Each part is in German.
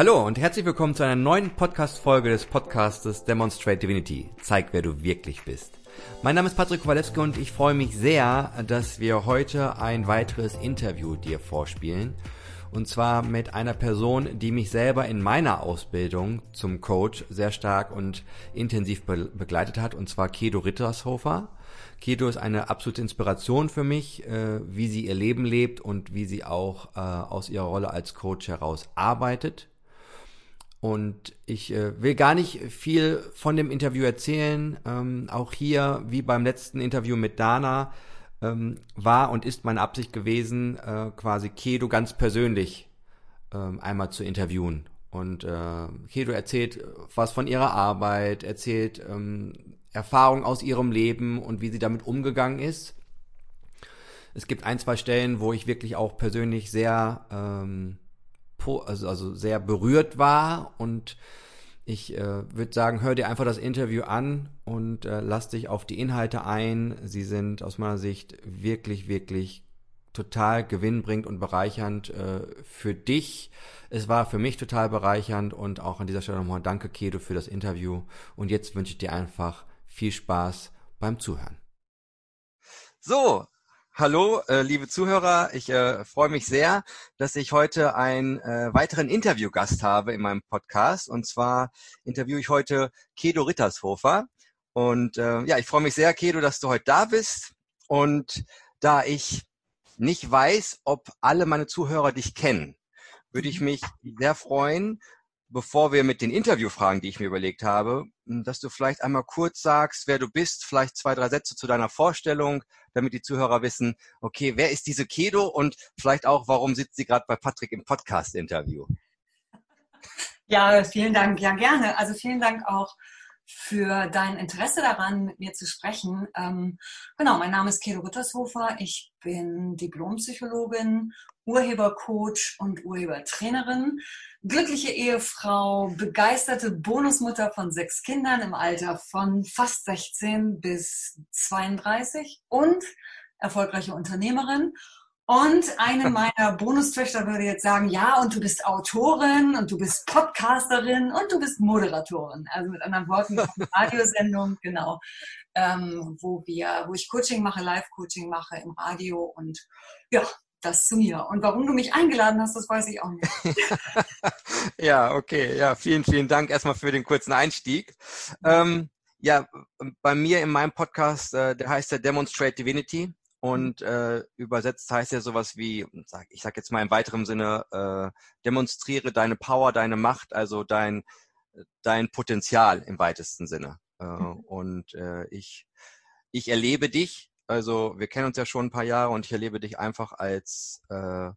Hallo und herzlich willkommen zu einer neuen Podcast-Folge des Podcastes Demonstrate Divinity. Zeig, wer du wirklich bist. Mein Name ist Patrick Kowalewski und ich freue mich sehr, dass wir heute ein weiteres Interview dir vorspielen. Und zwar mit einer Person, die mich selber in meiner Ausbildung zum Coach sehr stark und intensiv be begleitet hat, und zwar Kedo Rittershofer. Keto ist eine absolute Inspiration für mich, äh, wie sie ihr Leben lebt und wie sie auch äh, aus ihrer Rolle als Coach heraus arbeitet. Und ich äh, will gar nicht viel von dem Interview erzählen. Ähm, auch hier, wie beim letzten Interview mit Dana, ähm, war und ist meine Absicht gewesen, äh, quasi Kedo ganz persönlich ähm, einmal zu interviewen. Und äh, Kedo erzählt was von ihrer Arbeit, erzählt ähm, Erfahrung aus ihrem Leben und wie sie damit umgegangen ist. Es gibt ein, zwei Stellen, wo ich wirklich auch persönlich sehr ähm, also, also sehr berührt war und ich äh, würde sagen, hör dir einfach das Interview an und äh, lass dich auf die Inhalte ein. Sie sind aus meiner Sicht wirklich, wirklich total gewinnbringend und bereichernd äh, für dich. Es war für mich total bereichernd und auch an dieser Stelle nochmal danke, Kedo, für das Interview. Und jetzt wünsche ich dir einfach viel Spaß beim Zuhören. So, Hallo, äh, liebe Zuhörer. Ich äh, freue mich sehr, dass ich heute einen äh, weiteren Interviewgast habe in meinem Podcast. Und zwar interviewe ich heute Kedo Rittershofer. Und äh, ja, ich freue mich sehr, Kedo, dass du heute da bist. Und da ich nicht weiß, ob alle meine Zuhörer dich kennen, würde ich mich sehr freuen, bevor wir mit den Interviewfragen, die ich mir überlegt habe, dass du vielleicht einmal kurz sagst, wer du bist, vielleicht zwei, drei Sätze zu deiner Vorstellung, damit die Zuhörer wissen, okay, wer ist diese Kedo und vielleicht auch, warum sitzt sie gerade bei Patrick im Podcast-Interview? Ja, vielen Dank. Ja, gerne. Also vielen Dank auch für dein Interesse daran, mit mir zu sprechen. Ähm, genau, mein Name ist Kedo Rittershofer. Ich bin Diplompsychologin, Urhebercoach und Urhebertrainerin, glückliche Ehefrau, begeisterte Bonusmutter von sechs Kindern im Alter von fast 16 bis 32 und erfolgreiche Unternehmerin. Und eine meiner Bonustöchter würde jetzt sagen, ja, und du bist Autorin und du bist Podcasterin und du bist Moderatorin. Also mit anderen Worten, Radiosendung, genau, ähm, wo wir, wo ich Coaching mache, Live-Coaching mache im Radio und ja, das zu mir. Und warum du mich eingeladen hast, das weiß ich auch nicht. ja, okay, ja, vielen, vielen Dank erstmal für den kurzen Einstieg. Ähm, ja, bei mir in meinem Podcast, äh, der heißt der Demonstrate Divinity. Und äh, übersetzt heißt ja sowas wie, ich sag jetzt mal im weiteren Sinne, äh, demonstriere deine Power, deine Macht, also dein, dein Potenzial im weitesten Sinne. Äh, mhm. Und äh, ich, ich erlebe dich, also wir kennen uns ja schon ein paar Jahre und ich erlebe dich einfach als äh,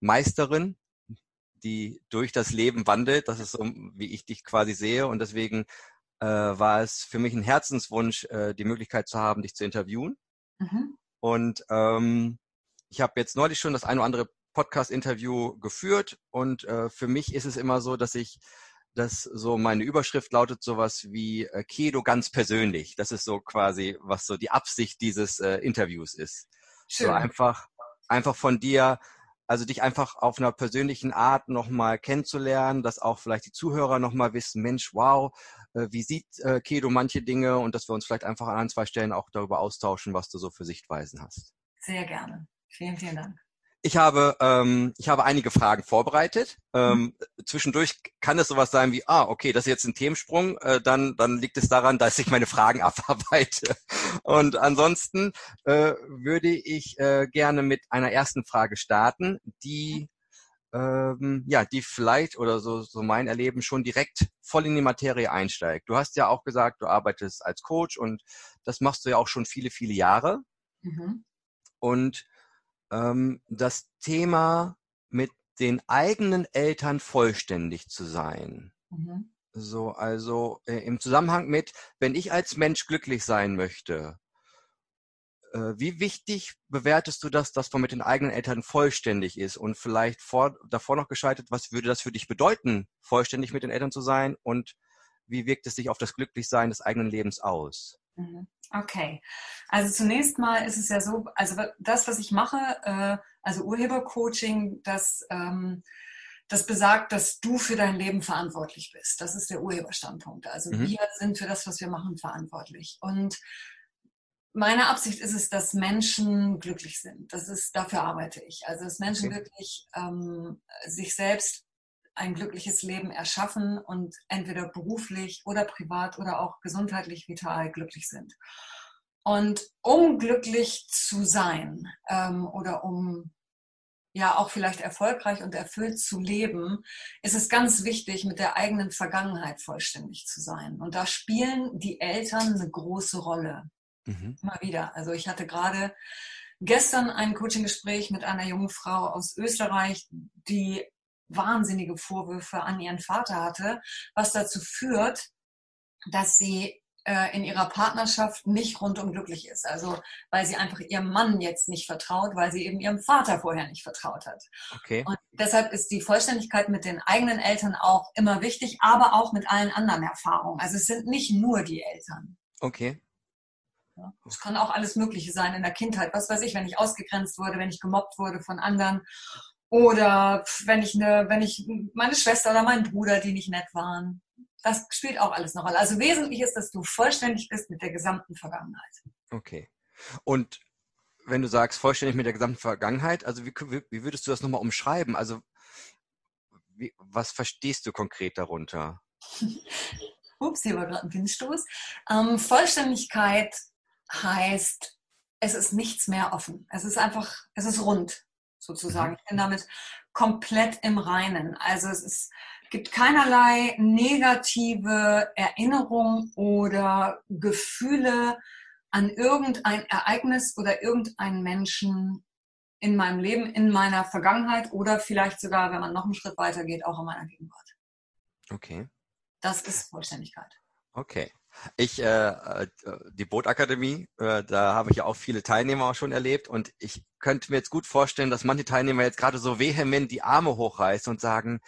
Meisterin, die durch das Leben wandelt. Das ist so, wie ich dich quasi sehe. Und deswegen äh, war es für mich ein Herzenswunsch, äh, die Möglichkeit zu haben, dich zu interviewen. Mhm. Und ähm, ich habe jetzt neulich schon das ein oder andere Podcast-Interview geführt und äh, für mich ist es immer so, dass ich dass so meine Überschrift lautet sowas wie äh, Kedo ganz persönlich. Das ist so quasi, was so die Absicht dieses äh, Interviews ist. Schön. So einfach, einfach von dir, also dich einfach auf einer persönlichen Art nochmal kennenzulernen, dass auch vielleicht die Zuhörer nochmal wissen, Mensch, wow, äh, wie sieht äh, Kedo manche Dinge und dass wir uns vielleicht einfach an ein, zwei Stellen auch darüber austauschen, was du so für Sichtweisen hast. Sehr gerne. Vielen, vielen Dank. Ich habe, ähm, ich habe einige Fragen vorbereitet. Ähm. Zwischendurch kann es sowas sein wie, ah, okay, das ist jetzt ein Themensprung, äh, dann, dann liegt es daran, dass ich meine Fragen abarbeite. Und ansonsten äh, würde ich äh, gerne mit einer ersten Frage starten, die ähm, ja, die vielleicht oder so, so mein Erleben schon direkt voll in die Materie einsteigt. Du hast ja auch gesagt, du arbeitest als Coach und das machst du ja auch schon viele, viele Jahre. Mhm. Und ähm, das Thema mit den eigenen Eltern vollständig zu sein. Mhm. So, also äh, im Zusammenhang mit, wenn ich als Mensch glücklich sein möchte, äh, wie wichtig bewertest du das, dass man mit den eigenen Eltern vollständig ist? Und vielleicht vor, davor noch gescheitert, was würde das für dich bedeuten, vollständig mit den Eltern zu sein? Und wie wirkt es sich auf das Glücklichsein des eigenen Lebens aus? Mhm. Okay, also zunächst mal ist es ja so, also das, was ich mache, äh, also Urhebercoaching, das, ähm, das besagt, dass du für dein Leben verantwortlich bist. Das ist der Urheberstandpunkt. Also mhm. wir sind für das, was wir machen, verantwortlich. Und meine Absicht ist es, dass Menschen glücklich sind. Das ist, dafür arbeite ich. Also dass Menschen okay. wirklich ähm, sich selbst ein glückliches Leben erschaffen und entweder beruflich oder privat oder auch gesundheitlich vital glücklich sind. Und um glücklich zu sein ähm, oder um ja auch vielleicht erfolgreich und erfüllt zu leben, ist es ganz wichtig, mit der eigenen Vergangenheit vollständig zu sein. Und da spielen die Eltern eine große Rolle. Mhm. Immer wieder. Also ich hatte gerade gestern ein Coaching-Gespräch mit einer jungen Frau aus Österreich, die wahnsinnige Vorwürfe an ihren Vater hatte, was dazu führt, dass sie äh, in ihrer Partnerschaft nicht rundum glücklich ist. Also weil sie einfach ihrem Mann jetzt nicht vertraut, weil sie eben ihrem Vater vorher nicht vertraut hat. Okay. Und deshalb ist die Vollständigkeit mit den eigenen Eltern auch immer wichtig, aber auch mit allen anderen Erfahrungen. Also es sind nicht nur die Eltern. Okay. Es kann auch alles Mögliche sein in der Kindheit. Was weiß ich, wenn ich ausgegrenzt wurde, wenn ich gemobbt wurde von anderen oder wenn ich eine, wenn ich meine Schwester oder mein Bruder, die nicht nett waren. Das spielt auch alles eine Rolle. Also wesentlich ist, dass du vollständig bist mit der gesamten Vergangenheit. Okay. Und wenn du sagst vollständig mit der gesamten Vergangenheit, also wie, wie würdest du das nochmal umschreiben? Also wie, was verstehst du konkret darunter? Ups, hier war gerade ein Windstoß. Ähm, Vollständigkeit heißt, es ist nichts mehr offen. Es ist einfach, es ist rund sozusagen. Mhm. Ich bin damit komplett im Reinen. Also es ist, gibt keinerlei negative Erinnerung oder Gefühle an irgendein Ereignis oder irgendeinen Menschen in meinem Leben, in meiner Vergangenheit oder vielleicht sogar, wenn man noch einen Schritt weiter geht, auch in meiner Gegenwart. Okay. Das ist Vollständigkeit. Okay. Ich, äh, äh, die Bootakademie, äh, da habe ich ja auch viele Teilnehmer auch schon erlebt und ich könnte mir jetzt gut vorstellen, dass manche Teilnehmer jetzt gerade so vehement die Arme hochreißen und sagen,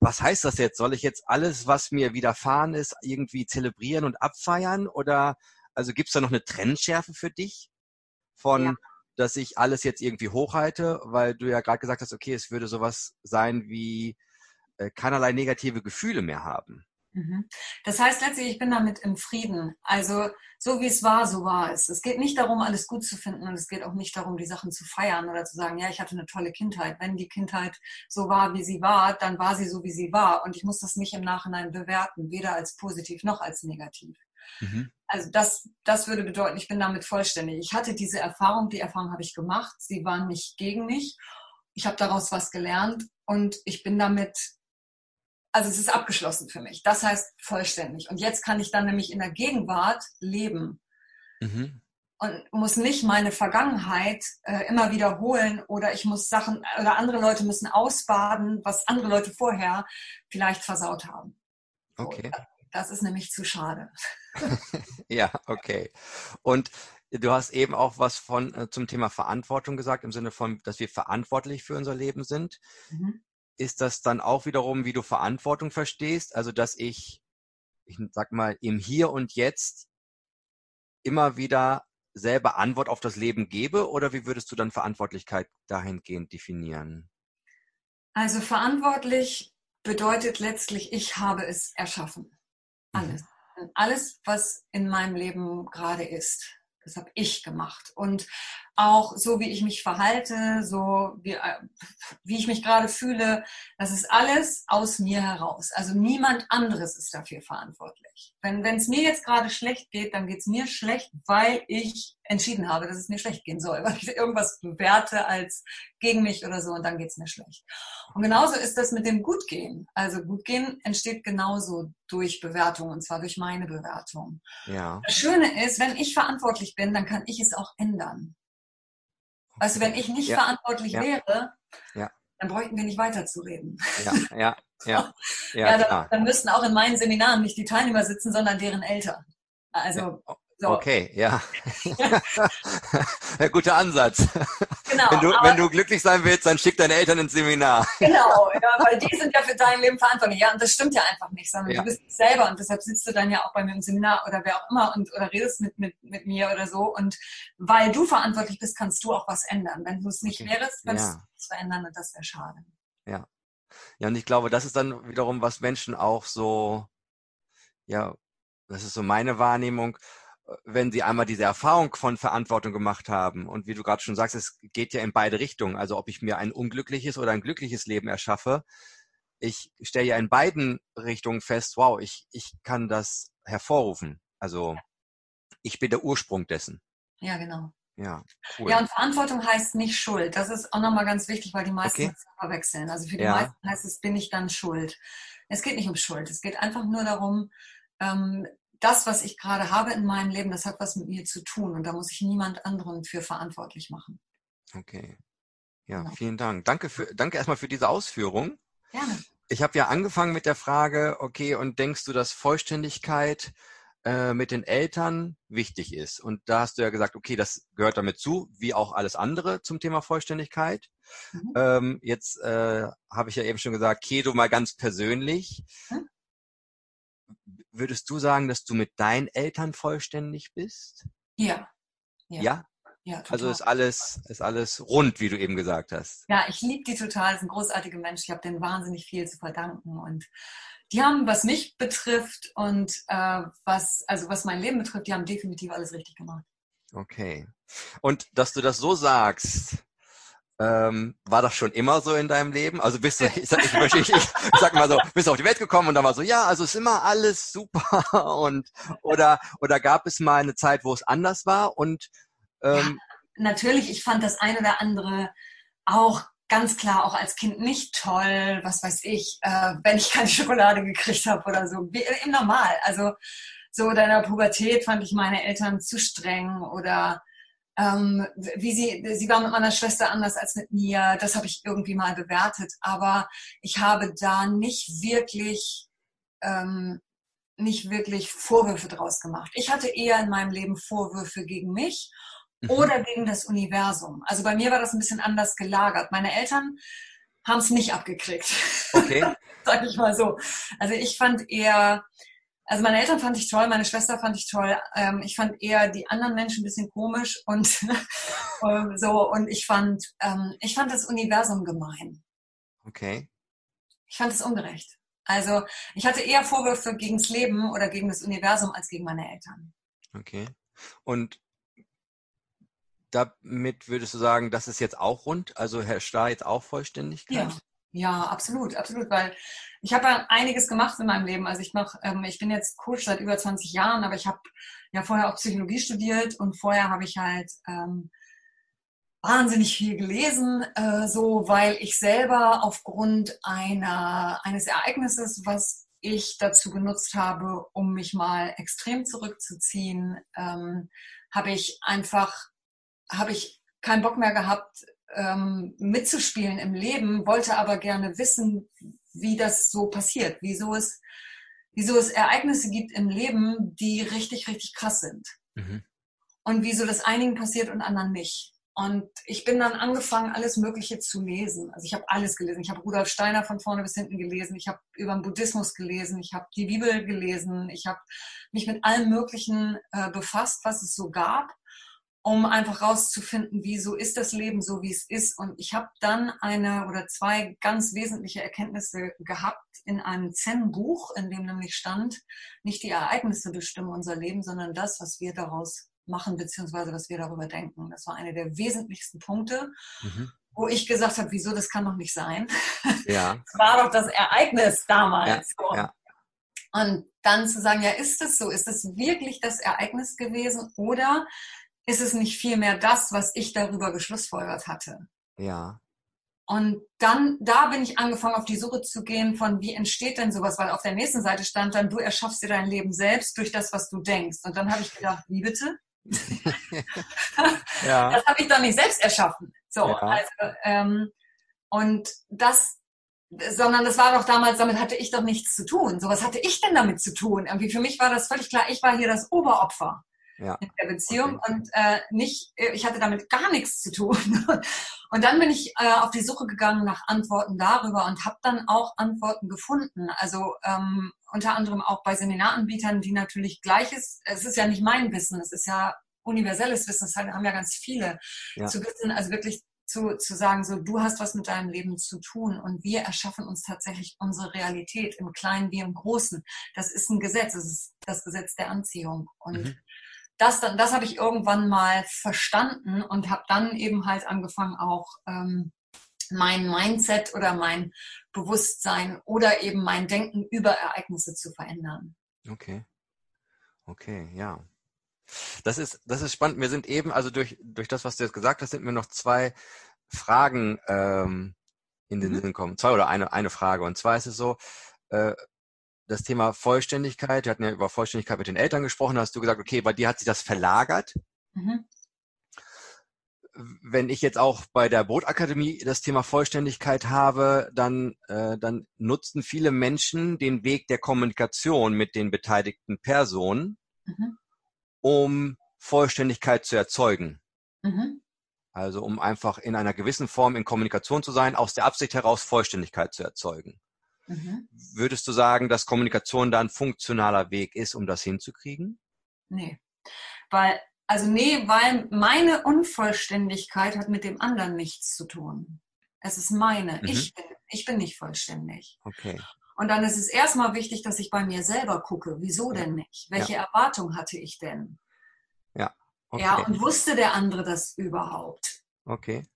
was heißt das jetzt? Soll ich jetzt alles, was mir widerfahren ist, irgendwie zelebrieren und abfeiern? Oder also gibt es da noch eine Trennschärfe für dich von, ja. dass ich alles jetzt irgendwie hochhalte, weil du ja gerade gesagt hast, okay, es würde sowas sein wie äh, keinerlei negative Gefühle mehr haben. Mhm. Das heißt letztlich, ich bin damit im Frieden. Also so wie es war, so war es. Es geht nicht darum, alles gut zu finden und es geht auch nicht darum, die Sachen zu feiern oder zu sagen, ja, ich hatte eine tolle Kindheit. Wenn die Kindheit so war, wie sie war, dann war sie so, wie sie war. Und ich muss das nicht im Nachhinein bewerten, weder als positiv noch als negativ. Mhm. Also das, das würde bedeuten, ich bin damit vollständig. Ich hatte diese Erfahrung, die Erfahrung habe ich gemacht. Sie waren nicht gegen mich. Ich habe daraus was gelernt und ich bin damit also es ist abgeschlossen für mich. Das heißt vollständig. Und jetzt kann ich dann nämlich in der Gegenwart leben. Mhm. Und muss nicht meine Vergangenheit äh, immer wiederholen oder ich muss Sachen oder andere Leute müssen ausbaden, was andere Leute vorher vielleicht versaut haben. Okay. So, das ist nämlich zu schade. ja, okay. Und du hast eben auch was von äh, zum Thema Verantwortung gesagt, im Sinne von, dass wir verantwortlich für unser Leben sind. Mhm ist das dann auch wiederum, wie du Verantwortung verstehst? Also, dass ich, ich sag mal, im Hier und Jetzt immer wieder selber Antwort auf das Leben gebe? Oder wie würdest du dann Verantwortlichkeit dahingehend definieren? Also verantwortlich bedeutet letztlich, ich habe es erschaffen. Mhm. Alles. Mhm. Alles, was in meinem Leben gerade ist. Das habe ich gemacht. Und auch so, wie ich mich verhalte, so wie, äh, wie ich mich gerade fühle, das ist alles aus mir heraus. Also niemand anderes ist dafür verantwortlich. Wenn es mir jetzt gerade schlecht geht, dann geht es mir schlecht, weil ich entschieden habe, dass es mir schlecht gehen soll, weil ich irgendwas bewerte als gegen mich oder so und dann geht es mir schlecht. Und genauso ist das mit dem Gutgehen. Also Gutgehen entsteht genauso durch Bewertung und zwar durch meine Bewertung. Ja. Das Schöne ist, wenn ich verantwortlich bin, dann kann ich es auch ändern. Also wenn ich nicht ja. verantwortlich ja. wäre, ja. dann bräuchten wir nicht weiterzureden. Ja, ja, ja. Ja, ja dann, dann müssten auch in meinen Seminaren nicht die Teilnehmer sitzen, sondern deren Eltern. Also so. Okay, ja. Guter Ansatz. Genau, wenn, du, wenn du glücklich sein willst, dann schick deine Eltern ins Seminar. Genau, ja, weil die sind ja für dein Leben verantwortlich. Ja, und das stimmt ja einfach nicht, sondern ja. du bist selber und deshalb sitzt du dann ja auch bei mir im Seminar oder wer auch immer und oder redest mit, mit, mit mir oder so. Und weil du verantwortlich bist, kannst du auch was ändern. Wenn du es nicht okay. wärst, könntest ja. du es verändern und das wäre schade. Ja. Ja, und ich glaube, das ist dann wiederum, was Menschen auch so, ja, das ist so meine Wahrnehmung, wenn sie einmal diese Erfahrung von Verantwortung gemacht haben und wie du gerade schon sagst, es geht ja in beide Richtungen. Also ob ich mir ein unglückliches oder ein glückliches Leben erschaffe, ich stelle ja in beiden Richtungen fest, wow, ich, ich kann das hervorrufen. Also ich bin der Ursprung dessen. Ja, genau. Ja, cool. Ja, und Verantwortung heißt nicht Schuld. Das ist auch nochmal ganz wichtig, weil die meisten okay. das verwechseln. Also für die ja. meisten heißt es, bin ich dann schuld. Es geht nicht um Schuld. Es geht einfach nur darum, ähm, das, was ich gerade habe in meinem Leben, das hat was mit mir zu tun und da muss ich niemand anderen für verantwortlich machen. Okay. Ja, genau. vielen Dank. Danke, für, danke erstmal für diese Ausführung. Gerne. Ich habe ja angefangen mit der Frage, okay, und denkst du, dass Vollständigkeit äh, mit den Eltern wichtig ist? Und da hast du ja gesagt, okay, das gehört damit zu, wie auch alles andere zum Thema Vollständigkeit. Mhm. Ähm, jetzt äh, habe ich ja eben schon gesagt, Kedo mal ganz persönlich. Mhm würdest du sagen, dass du mit deinen Eltern vollständig bist? Ja. Ja? ja? Ja. Also ist alles, ist alles rund, wie du eben gesagt hast. Ja, ich liebe die total. Das sind großartige Menschen. Ich habe denen wahnsinnig viel zu verdanken. Und die haben, was mich betrifft und äh, was, also was mein Leben betrifft, die haben definitiv alles richtig gemacht. Okay. Und dass du das so sagst, ähm, war das schon immer so in deinem Leben? Also bist du, ich, sag, ich, ich, ich, sag mal so, bist du auf die Welt gekommen und dann war so, ja, also ist immer alles super und oder oder gab es mal eine Zeit, wo es anders war und ähm, ja, natürlich, ich fand das eine oder andere auch ganz klar auch als Kind nicht toll, was weiß ich, äh, wenn ich keine Schokolade gekriegt habe oder so, wie, im Normal. Also so in der Pubertät fand ich meine Eltern zu streng oder ähm, wie sie, sie war mit meiner Schwester anders als mit mir, das habe ich irgendwie mal bewertet, aber ich habe da nicht wirklich, ähm, nicht wirklich Vorwürfe draus gemacht. Ich hatte eher in meinem Leben Vorwürfe gegen mich mhm. oder gegen das Universum. Also bei mir war das ein bisschen anders gelagert. Meine Eltern haben es nicht abgekriegt. Okay. Sag ich mal so. Also ich fand eher, also meine Eltern fand ich toll, meine Schwester fand ich toll. Ähm, ich fand eher die anderen Menschen ein bisschen komisch und so. Und ich fand, ähm, ich fand das Universum gemein. Okay. Ich fand es ungerecht. Also ich hatte eher Vorwürfe gegen das Leben oder gegen das Universum als gegen meine Eltern. Okay. Und damit würdest du sagen, das ist jetzt auch rund? Also herrscht da jetzt auch Vollständigkeit? Ja. Ja, absolut, absolut, weil ich habe ja einiges gemacht in meinem Leben. Also ich mach, ähm, ich bin jetzt Coach seit über 20 Jahren, aber ich habe ja vorher auch Psychologie studiert und vorher habe ich halt ähm, wahnsinnig viel gelesen, äh, so weil ich selber aufgrund einer eines Ereignisses, was ich dazu genutzt habe, um mich mal extrem zurückzuziehen, ähm, habe ich einfach habe ich keinen Bock mehr gehabt, ähm, mitzuspielen im Leben, wollte aber gerne wissen, wie das so passiert, wieso es, wieso es Ereignisse gibt im Leben, die richtig, richtig krass sind. Mhm. Und wieso das einigen passiert und anderen nicht. Und ich bin dann angefangen, alles Mögliche zu lesen. Also ich habe alles gelesen. Ich habe Rudolf Steiner von vorne bis hinten gelesen. Ich habe über den Buddhismus gelesen. Ich habe die Bibel gelesen. Ich habe mich mit allem Möglichen äh, befasst, was es so gab um einfach rauszufinden, wieso ist das Leben so, wie es ist. Und ich habe dann eine oder zwei ganz wesentliche Erkenntnisse gehabt in einem Zen-Buch, in dem nämlich stand, nicht die Ereignisse bestimmen unser Leben, sondern das, was wir daraus machen, beziehungsweise was wir darüber denken. Das war einer der wesentlichsten Punkte, mhm. wo ich gesagt habe, wieso, das kann doch nicht sein. Ja. Das war doch das Ereignis damals. Ja, ja. Und dann zu sagen, ja, ist es so? Ist es wirklich das Ereignis gewesen? Oder ist es nicht vielmehr das, was ich darüber geschlussfolgert hatte. Ja. Und dann, da bin ich angefangen, auf die Suche zu gehen von, wie entsteht denn sowas? Weil auf der nächsten Seite stand dann, du erschaffst dir dein Leben selbst durch das, was du denkst. Und dann habe ich gedacht, wie bitte? ja. Das habe ich doch nicht selbst erschaffen. So, ja. also, ähm, und das, sondern das war doch damals, damit hatte ich doch nichts zu tun. So, was hatte ich denn damit zu tun? Irgendwie für mich war das völlig klar, ich war hier das Oberopfer ja. in der Beziehung okay. und äh, nicht, äh, ich hatte damit gar nichts zu tun. und dann bin ich äh, auf die Suche gegangen nach Antworten darüber und habe dann auch Antworten gefunden. Also ähm, unter anderem auch bei Seminaranbietern, die natürlich gleiches, es ist ja nicht mein Wissen, es ist ja universelles Wissen, das haben ja ganz viele ja. zu wissen, also wirklich zu, zu sagen, so du hast was mit deinem Leben zu tun und wir erschaffen uns tatsächlich unsere Realität im Kleinen wie im Großen. Das ist ein Gesetz, das ist das Gesetz der Anziehung. Und mhm. Das dann, das habe ich irgendwann mal verstanden und habe dann eben halt angefangen auch ähm, mein Mindset oder mein Bewusstsein oder eben mein Denken über Ereignisse zu verändern. Okay. Okay, ja. Das ist, das ist spannend. Wir sind eben, also durch, durch das, was du jetzt gesagt hast, sind mir noch zwei Fragen ähm, in den mhm. Sinn gekommen. Zwei oder eine, eine Frage. Und zwar ist es so, äh, das Thema Vollständigkeit, wir hatten ja über Vollständigkeit mit den Eltern gesprochen, da hast du gesagt, okay, bei dir hat sich das verlagert. Mhm wenn ich jetzt auch bei der Bootakademie das Thema Vollständigkeit habe, dann, äh, dann nutzen viele Menschen den Weg der Kommunikation mit den beteiligten Personen, mhm. um Vollständigkeit zu erzeugen. Mhm. Also um einfach in einer gewissen Form in Kommunikation zu sein, aus der Absicht heraus Vollständigkeit zu erzeugen. Mhm. Würdest du sagen, dass Kommunikation da ein funktionaler Weg ist, um das hinzukriegen? Nee, weil also nee, weil meine Unvollständigkeit hat mit dem anderen nichts zu tun. Es ist meine. Mhm. Ich, bin, ich bin nicht vollständig. Okay. Und dann ist es erstmal wichtig, dass ich bei mir selber gucke. Wieso denn nicht? Welche ja. Erwartung hatte ich denn? Ja. Okay. Ja, und wusste der andere das überhaupt? Okay.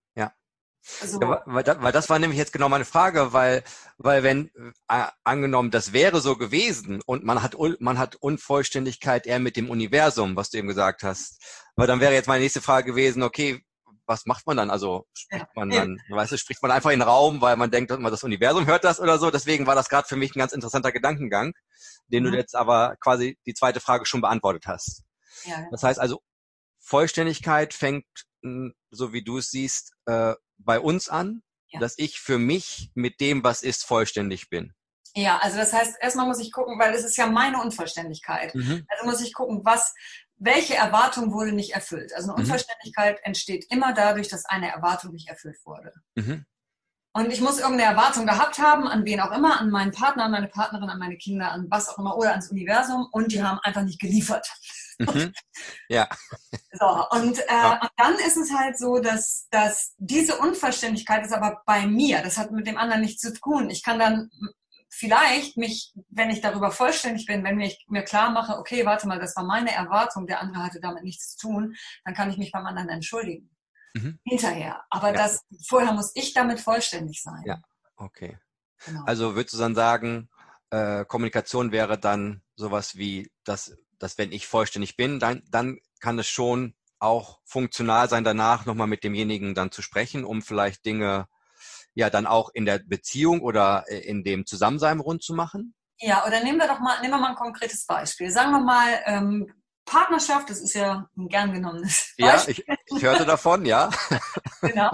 Also, ja, weil, das, weil, das war nämlich jetzt genau meine Frage, weil, weil wenn äh, angenommen, das wäre so gewesen und man hat, man hat Unvollständigkeit eher mit dem Universum, was du eben gesagt hast, weil dann wäre jetzt meine nächste Frage gewesen, okay, was macht man dann? Also spricht man dann, ja. weißt du, spricht man einfach in den Raum, weil man denkt, das Universum hört das oder so. Deswegen war das gerade für mich ein ganz interessanter Gedankengang, den mhm. du jetzt aber quasi die zweite Frage schon beantwortet hast. Ja, das heißt also, Vollständigkeit fängt, so wie du es siehst, äh, bei uns an, ja. dass ich für mich mit dem, was ist, vollständig bin. Ja, also das heißt, erstmal muss ich gucken, weil es ist ja meine Unvollständigkeit. Mhm. Also muss ich gucken, was, welche Erwartung wurde nicht erfüllt. Also eine mhm. Unvollständigkeit entsteht immer dadurch, dass eine Erwartung nicht erfüllt wurde. Mhm. Und ich muss irgendeine Erwartung gehabt haben, an wen auch immer, an meinen Partner, an meine Partnerin, an meine Kinder, an was auch immer oder ans Universum und die haben einfach nicht geliefert. Mhm. Ja. So, und, äh, ja. und dann ist es halt so, dass, dass diese Unvollständigkeit ist aber bei mir. Das hat mit dem anderen nichts zu tun. Ich kann dann vielleicht mich, wenn ich darüber vollständig bin, wenn ich mir klar mache, okay, warte mal, das war meine Erwartung, der andere hatte damit nichts zu tun, dann kann ich mich beim anderen entschuldigen. Mhm. Hinterher. Aber ja. das, vorher muss ich damit vollständig sein. Ja, okay. Genau. Also würdest du dann sagen, äh, Kommunikation wäre dann sowas wie, dass dass wenn ich vollständig bin, dann, dann kann es schon auch funktional sein, danach nochmal mit demjenigen dann zu sprechen, um vielleicht Dinge ja dann auch in der Beziehung oder äh, in dem Zusammensein rund zu machen? Ja, oder nehmen wir doch mal, nehmen wir mal ein konkretes Beispiel. Sagen wir mal, ähm, Partnerschaft, das ist ja ein gern genommenes Beispiel. Ja, ich, ich hörte davon, ja. genau.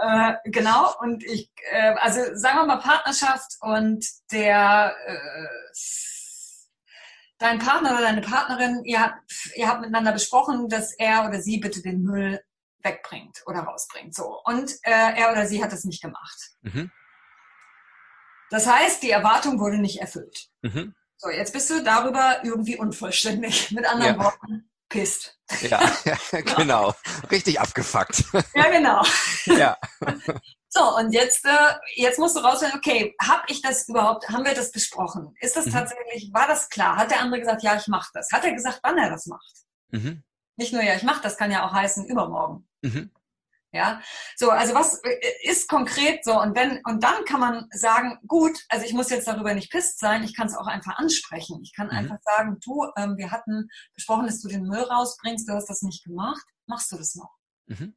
Äh, genau, und ich, äh, also sagen wir mal Partnerschaft und der äh, dein Partner oder deine Partnerin, ihr habt, ihr habt miteinander besprochen, dass er oder sie bitte den Müll wegbringt oder rausbringt. So. Und äh, er oder sie hat das nicht gemacht. Mhm. Das heißt, die Erwartung wurde nicht erfüllt. Mhm. So, jetzt bist du darüber irgendwie unvollständig. Mit anderen ja. Worten, pisst. Ja, ja, genau. Richtig abgefuckt. Ja, genau. Ja. So, und jetzt, äh, jetzt musst du rausfinden, okay, habe ich das überhaupt, haben wir das besprochen? Ist das mhm. tatsächlich, war das klar? Hat der andere gesagt, ja, ich mache das? Hat er gesagt, wann er das macht? Mhm. Nicht nur, ja, ich mache das, kann ja auch heißen, übermorgen. Mhm. Ja, so, also was äh, ist konkret so? Und wenn, und dann kann man sagen, gut, also ich muss jetzt darüber nicht pisst sein, ich kann es auch einfach ansprechen. Ich kann mhm. einfach sagen, du, ähm, wir hatten besprochen, dass du den Müll rausbringst, du hast das nicht gemacht, machst du das noch? Mhm.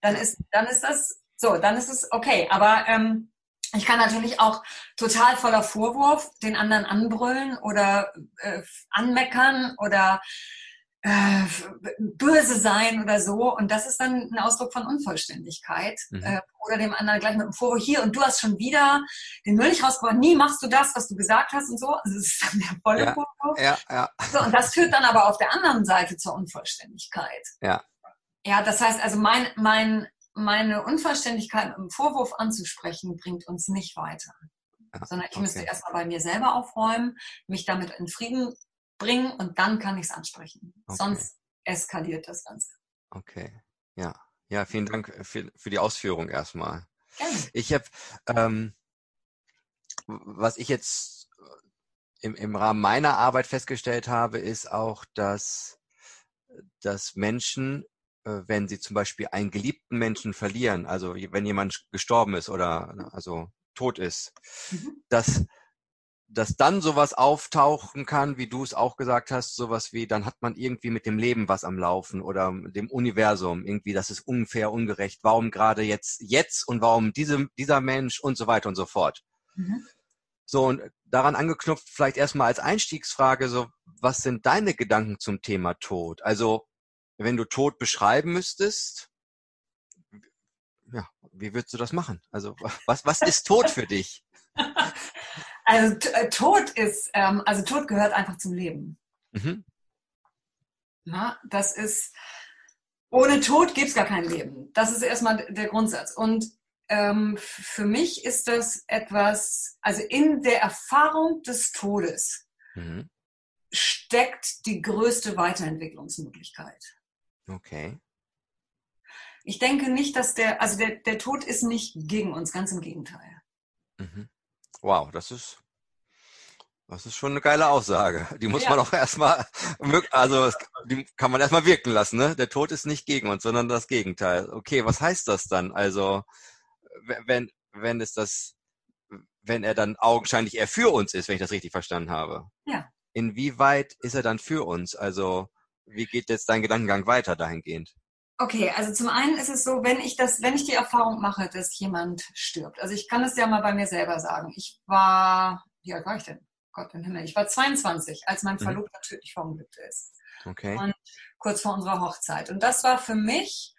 Dann ist, dann ist das so, dann ist es okay. Aber ähm, ich kann natürlich auch total voller Vorwurf den anderen anbrüllen oder äh, anmeckern oder äh, böse sein oder so. Und das ist dann ein Ausdruck von Unvollständigkeit. Mhm. Äh, oder dem anderen gleich mit dem Vorwurf, hier und du hast schon wieder den Müll nicht rausgebracht, nie machst du das, was du gesagt hast und so. Also das ist dann der volle ja, Vorwurf. Ja, ja. So, und das führt dann aber auf der anderen Seite zur Unvollständigkeit. Ja. Ja, das heißt also, mein, mein meine Unvollständigkeit im Vorwurf anzusprechen, bringt uns nicht weiter. Ja, Sondern ich okay. müsste erstmal bei mir selber aufräumen, mich damit in Frieden bringen und dann kann ich es ansprechen. Okay. Sonst eskaliert das Ganze. Okay, ja, Ja, vielen Dank für, für die Ausführung erstmal. Gerne. Ich habe, ähm, was ich jetzt im, im Rahmen meiner Arbeit festgestellt habe, ist auch, dass, dass Menschen, äh, wenn sie zum Beispiel einen geliebten Menschen verlieren, also wenn jemand gestorben ist oder also tot ist, mhm. dass dass dann sowas auftauchen kann, wie du es auch gesagt hast, sowas wie, dann hat man irgendwie mit dem Leben was am Laufen oder dem Universum irgendwie, das ist unfair, ungerecht, warum gerade jetzt, jetzt und warum diese, dieser Mensch und so weiter und so fort. Mhm. So, und daran angeknüpft vielleicht erstmal als Einstiegsfrage, so, was sind deine Gedanken zum Thema Tod? Also, wenn du Tod beschreiben müsstest, ja, wie würdest du das machen? Also, was, was ist Tod für dich? Also, äh, Tod ist, ähm, also Tod gehört einfach zum Leben. Mhm. Ja, das ist, ohne Tod gibt es gar kein Leben. Das ist erstmal der Grundsatz. Und ähm, für mich ist das etwas, also in der Erfahrung des Todes mhm. steckt die größte Weiterentwicklungsmöglichkeit. Okay. Ich denke nicht, dass der, also der, der Tod ist nicht gegen uns, ganz im Gegenteil. Mhm. Wow, das ist, das ist schon eine geile Aussage. Die muss ja. man auch erstmal, also die kann man erstmal wirken lassen. Ne? Der Tod ist nicht gegen uns, sondern das Gegenteil. Okay, was heißt das dann? Also wenn, wenn es das, wenn er dann augenscheinlich eher für uns ist, wenn ich das richtig verstanden habe. Ja. Inwieweit ist er dann für uns? Also, wie geht jetzt dein Gedankengang weiter dahingehend? Okay, also zum einen ist es so, wenn ich das, wenn ich die Erfahrung mache, dass jemand stirbt. Also ich kann es ja mal bei mir selber sagen. Ich war, wie alt war ich denn? Gott im Himmel. Ich war 22, als mein mhm. Verlobter mhm. tödlich verunglückt ist. Okay. Und kurz vor unserer Hochzeit. Und das war für mich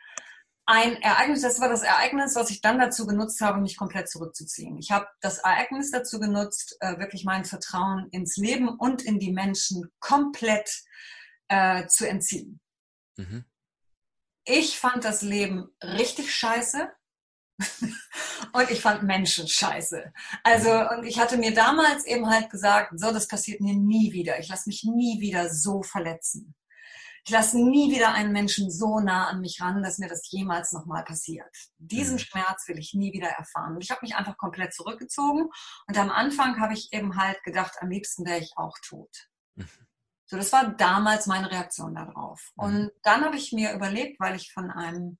ein Ereignis, das war das Ereignis, was ich dann dazu genutzt habe, mich komplett zurückzuziehen. Ich habe das Ereignis dazu genutzt, äh, wirklich mein Vertrauen ins Leben und in die Menschen komplett äh, zu entziehen. Mhm. Ich fand das Leben richtig scheiße. und ich fand Menschen scheiße. Also, mhm. und ich hatte mir damals eben halt gesagt, so, das passiert mir nie wieder. Ich lasse mich nie wieder so verletzen ich lasse nie wieder einen Menschen so nah an mich ran, dass mir das jemals nochmal passiert. Diesen mhm. Schmerz will ich nie wieder erfahren. Und ich habe mich einfach komplett zurückgezogen. Und am Anfang habe ich eben halt gedacht, am liebsten wäre ich auch tot. Mhm. So, das war damals meine Reaktion darauf. Mhm. Und dann habe ich mir überlegt, weil ich von einem,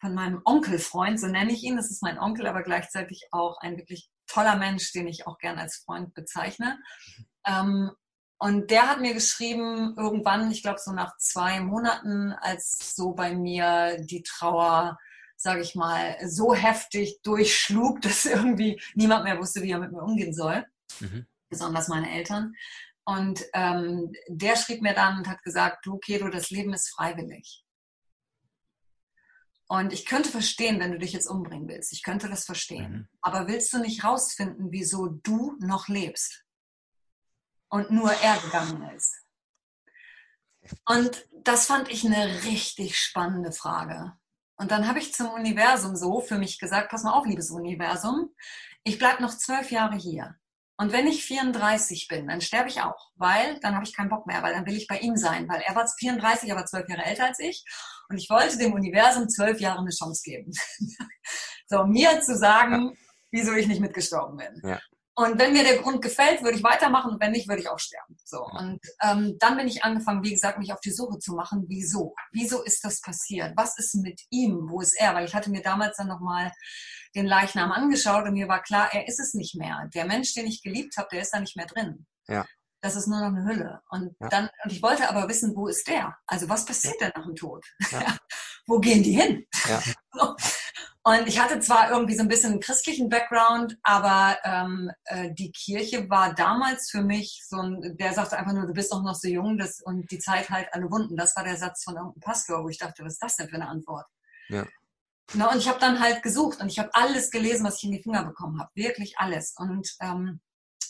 von meinem Onkelfreund, so nenne ich ihn, das ist mein Onkel, aber gleichzeitig auch ein wirklich toller Mensch, den ich auch gern als Freund bezeichne, ähm, und der hat mir geschrieben, irgendwann, ich glaube so nach zwei Monaten, als so bei mir die Trauer, sage ich mal, so heftig durchschlug, dass irgendwie niemand mehr wusste, wie er mit mir umgehen soll. Mhm. Besonders meine Eltern. Und ähm, der schrieb mir dann und hat gesagt, du Kedo, das Leben ist freiwillig. Und ich könnte verstehen, wenn du dich jetzt umbringen willst. Ich könnte das verstehen. Mhm. Aber willst du nicht rausfinden, wieso du noch lebst? und nur er gegangen ist? Und das fand ich eine richtig spannende Frage. Und dann habe ich zum Universum so für mich gesagt, pass mal auf, liebes Universum, ich bleibe noch zwölf Jahre hier. Und wenn ich 34 bin, dann sterbe ich auch, weil dann habe ich keinen Bock mehr, weil dann will ich bei ihm sein, weil er war 34, er war zwölf Jahre älter als ich und ich wollte dem Universum zwölf Jahre eine Chance geben. so, mir zu sagen, ja. wieso ich nicht mitgestorben bin. Ja. Und wenn mir der Grund gefällt, würde ich weitermachen und wenn nicht, würde ich auch sterben. So. Und ähm, dann bin ich angefangen, wie gesagt, mich auf die Suche zu machen. Wieso? Wieso ist das passiert? Was ist mit ihm? Wo ist er? Weil ich hatte mir damals dann nochmal den Leichnam angeschaut und mir war klar, er ist es nicht mehr. Der Mensch, den ich geliebt habe, der ist da nicht mehr drin. Ja. Das ist nur noch eine Hülle. Und ja. dann, und ich wollte aber wissen, wo ist der? Also was passiert denn nach dem Tod? Ja. wo gehen die hin? Ja. Und ich hatte zwar irgendwie so ein bisschen einen christlichen Background, aber ähm, äh, die Kirche war damals für mich so ein, der sagte einfach nur, du bist doch noch so jung das, und die Zeit halt alle Wunden. Das war der Satz von irgendeinem Pastor, wo ich dachte, was ist das denn für eine Antwort? Ja. Na, und ich habe dann halt gesucht und ich habe alles gelesen, was ich in die Finger bekommen habe. Wirklich alles. Und ähm,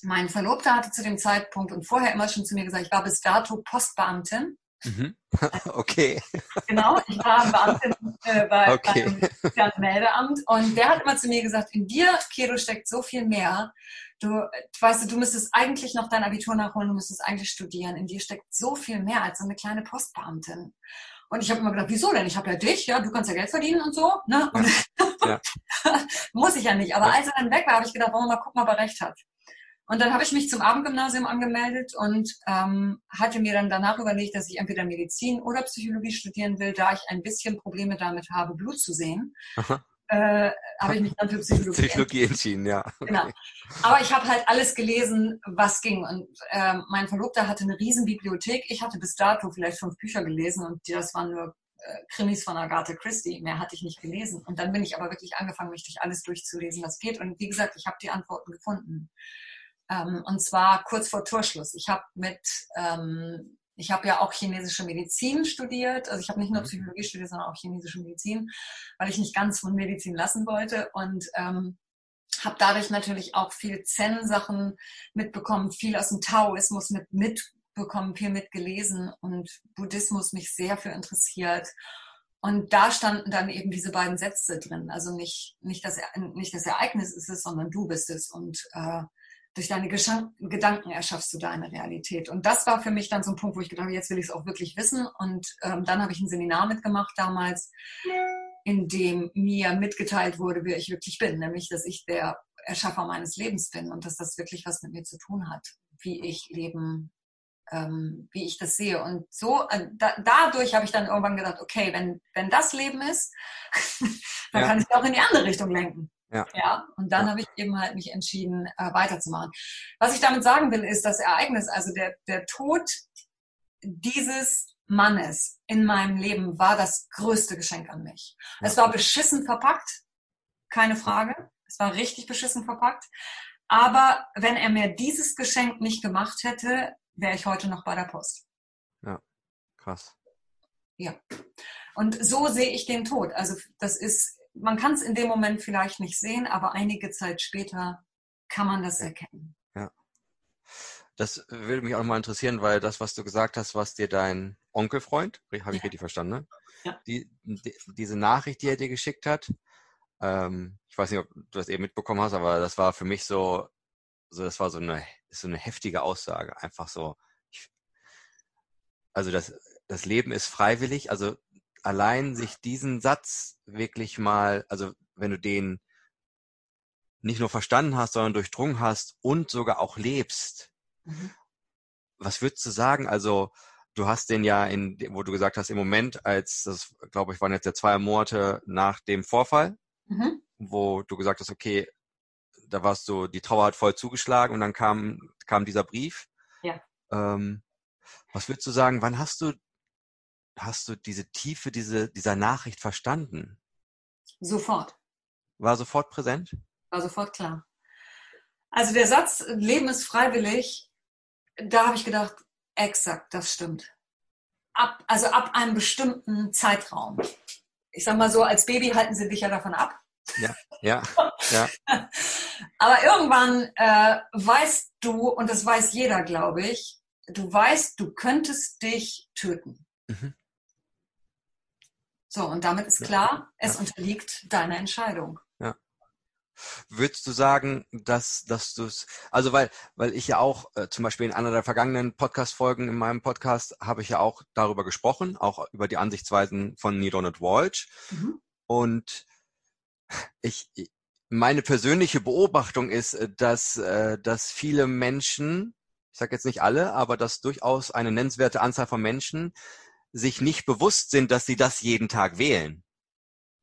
mein Verlobter hatte zu dem Zeitpunkt und vorher immer schon zu mir gesagt, ich war bis dato Postbeamtin. Mhm. Okay. Genau, ich war Beamtin äh, bei, okay. beim Meldeamt und der hat immer zu mir gesagt, in dir, Kero, steckt so viel mehr. Du, weißt du, du müsstest eigentlich noch dein Abitur nachholen, du müsstest eigentlich studieren. In dir steckt so viel mehr als so eine kleine Postbeamtin. Und ich habe immer gedacht, wieso denn? Ich habe ja dich, ja, du kannst ja Geld verdienen und so. Ne? Und ja. Muss ich ja nicht. Aber ja. als er dann weg war, habe ich gedacht, wollen wir mal gucken, ob er recht hat. Und dann habe ich mich zum Abendgymnasium angemeldet und ähm, hatte mir dann danach überlegt, dass ich entweder Medizin oder Psychologie studieren will, da ich ein bisschen Probleme damit habe, Blut zu sehen. Äh, habe ich mich dann für Psychologie, Psychologie entschieden. ja. Genau. Aber ich habe halt alles gelesen, was ging. Und äh, mein Verlobter hatte eine riesen Bibliothek. Ich hatte bis dato vielleicht fünf Bücher gelesen und das waren nur äh, Krimis von Agatha Christie. Mehr hatte ich nicht gelesen. Und dann bin ich aber wirklich angefangen, mich durch alles durchzulesen, was geht. Und wie gesagt, ich habe die Antworten gefunden. Ähm, und zwar kurz vor Torschluss. Ich habe mit, ähm, ich habe ja auch chinesische Medizin studiert. Also ich habe nicht nur mhm. Psychologie studiert, sondern auch chinesische Medizin, weil ich nicht ganz von Medizin lassen wollte. Und ähm, habe dadurch natürlich auch viel Zen-Sachen mitbekommen, viel aus dem Taoismus mit mitbekommen, viel mitgelesen und Buddhismus mich sehr für interessiert. Und da standen dann eben diese beiden Sätze drin. Also nicht, nicht, das, nicht das Ereignis ist es, sondern du bist es. Und äh, durch deine Gedanken erschaffst du deine Realität. Und das war für mich dann so ein Punkt, wo ich gedacht habe, jetzt will ich es auch wirklich wissen. Und ähm, dann habe ich ein Seminar mitgemacht damals, in dem mir mitgeteilt wurde, wer ich wirklich bin, nämlich, dass ich der Erschaffer meines Lebens bin und dass das wirklich was mit mir zu tun hat, wie ich leben, ähm, wie ich das sehe. Und so, äh, da, dadurch habe ich dann irgendwann gedacht, okay, wenn, wenn das Leben ist, dann ja. kann ich auch in die andere Richtung lenken. Ja. ja. Und dann ja. habe ich eben halt mich entschieden, äh, weiterzumachen. Was ich damit sagen will, ist das Ereignis, also der, der Tod dieses Mannes in meinem Leben war das größte Geschenk an mich. Ja. Es war beschissen verpackt, keine Frage. Es war richtig beschissen verpackt. Aber wenn er mir dieses Geschenk nicht gemacht hätte, wäre ich heute noch bei der Post. Ja, krass. Ja. Und so sehe ich den Tod. Also das ist man kann es in dem Moment vielleicht nicht sehen, aber einige Zeit später kann man das erkennen. Ja. Das würde mich auch mal interessieren, weil das, was du gesagt hast, was dir dein Onkelfreund, habe ich ja. richtig verstanden, ne? ja. die, die, diese Nachricht, die er dir geschickt hat, ähm, ich weiß nicht, ob du das eben mitbekommen hast, aber das war für mich so, so das war so eine, so eine heftige Aussage. Einfach so, ich, also das, das Leben ist freiwillig, also allein sich diesen Satz wirklich mal, also wenn du den nicht nur verstanden hast, sondern durchdrungen hast und sogar auch lebst, mhm. was würdest du sagen? Also du hast den ja in, wo du gesagt hast, im Moment, als das, glaube ich, waren jetzt ja zwei Monate nach dem Vorfall, mhm. wo du gesagt hast, okay, da warst du, die Trauer hat voll zugeschlagen und dann kam, kam dieser Brief. Ja. Ähm, was würdest du sagen, wann hast du hast du diese Tiefe diese, dieser Nachricht verstanden? Sofort. War sofort präsent? War sofort klar. Also der Satz, Leben ist freiwillig, da habe ich gedacht, exakt, das stimmt. Ab, also ab einem bestimmten Zeitraum. Ich sag mal so, als Baby halten sie dich ja davon ab. Ja, ja, ja. Aber irgendwann äh, weißt du, und das weiß jeder, glaube ich, du weißt, du könntest dich töten. Mhm. So, und damit ist klar, es ja. unterliegt deiner Entscheidung. Ja. Würdest du sagen, dass, dass du es, also weil, weil ich ja auch äh, zum Beispiel in einer der vergangenen Podcast-Folgen in meinem Podcast habe ich ja auch darüber gesprochen, auch über die Ansichtsweisen von Neil Donald Walsh. Mhm. Und ich, meine persönliche Beobachtung ist, äh, dass, äh, dass viele Menschen, ich sage jetzt nicht alle, aber dass durchaus eine nennenswerte Anzahl von Menschen sich nicht bewusst sind, dass sie das jeden Tag wählen.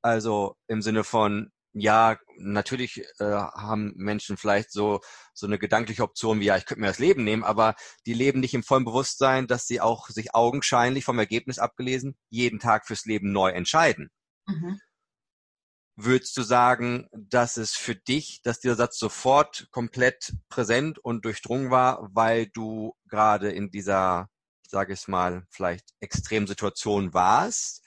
Also im Sinne von, ja, natürlich äh, haben Menschen vielleicht so, so eine gedankliche Option wie, ja, ich könnte mir das Leben nehmen, aber die leben nicht im vollen Bewusstsein, dass sie auch sich augenscheinlich vom Ergebnis abgelesen jeden Tag fürs Leben neu entscheiden. Mhm. Würdest du sagen, dass es für dich, dass dieser Satz sofort komplett präsent und durchdrungen war, weil du gerade in dieser sage ich mal, vielleicht Extremsituation warst,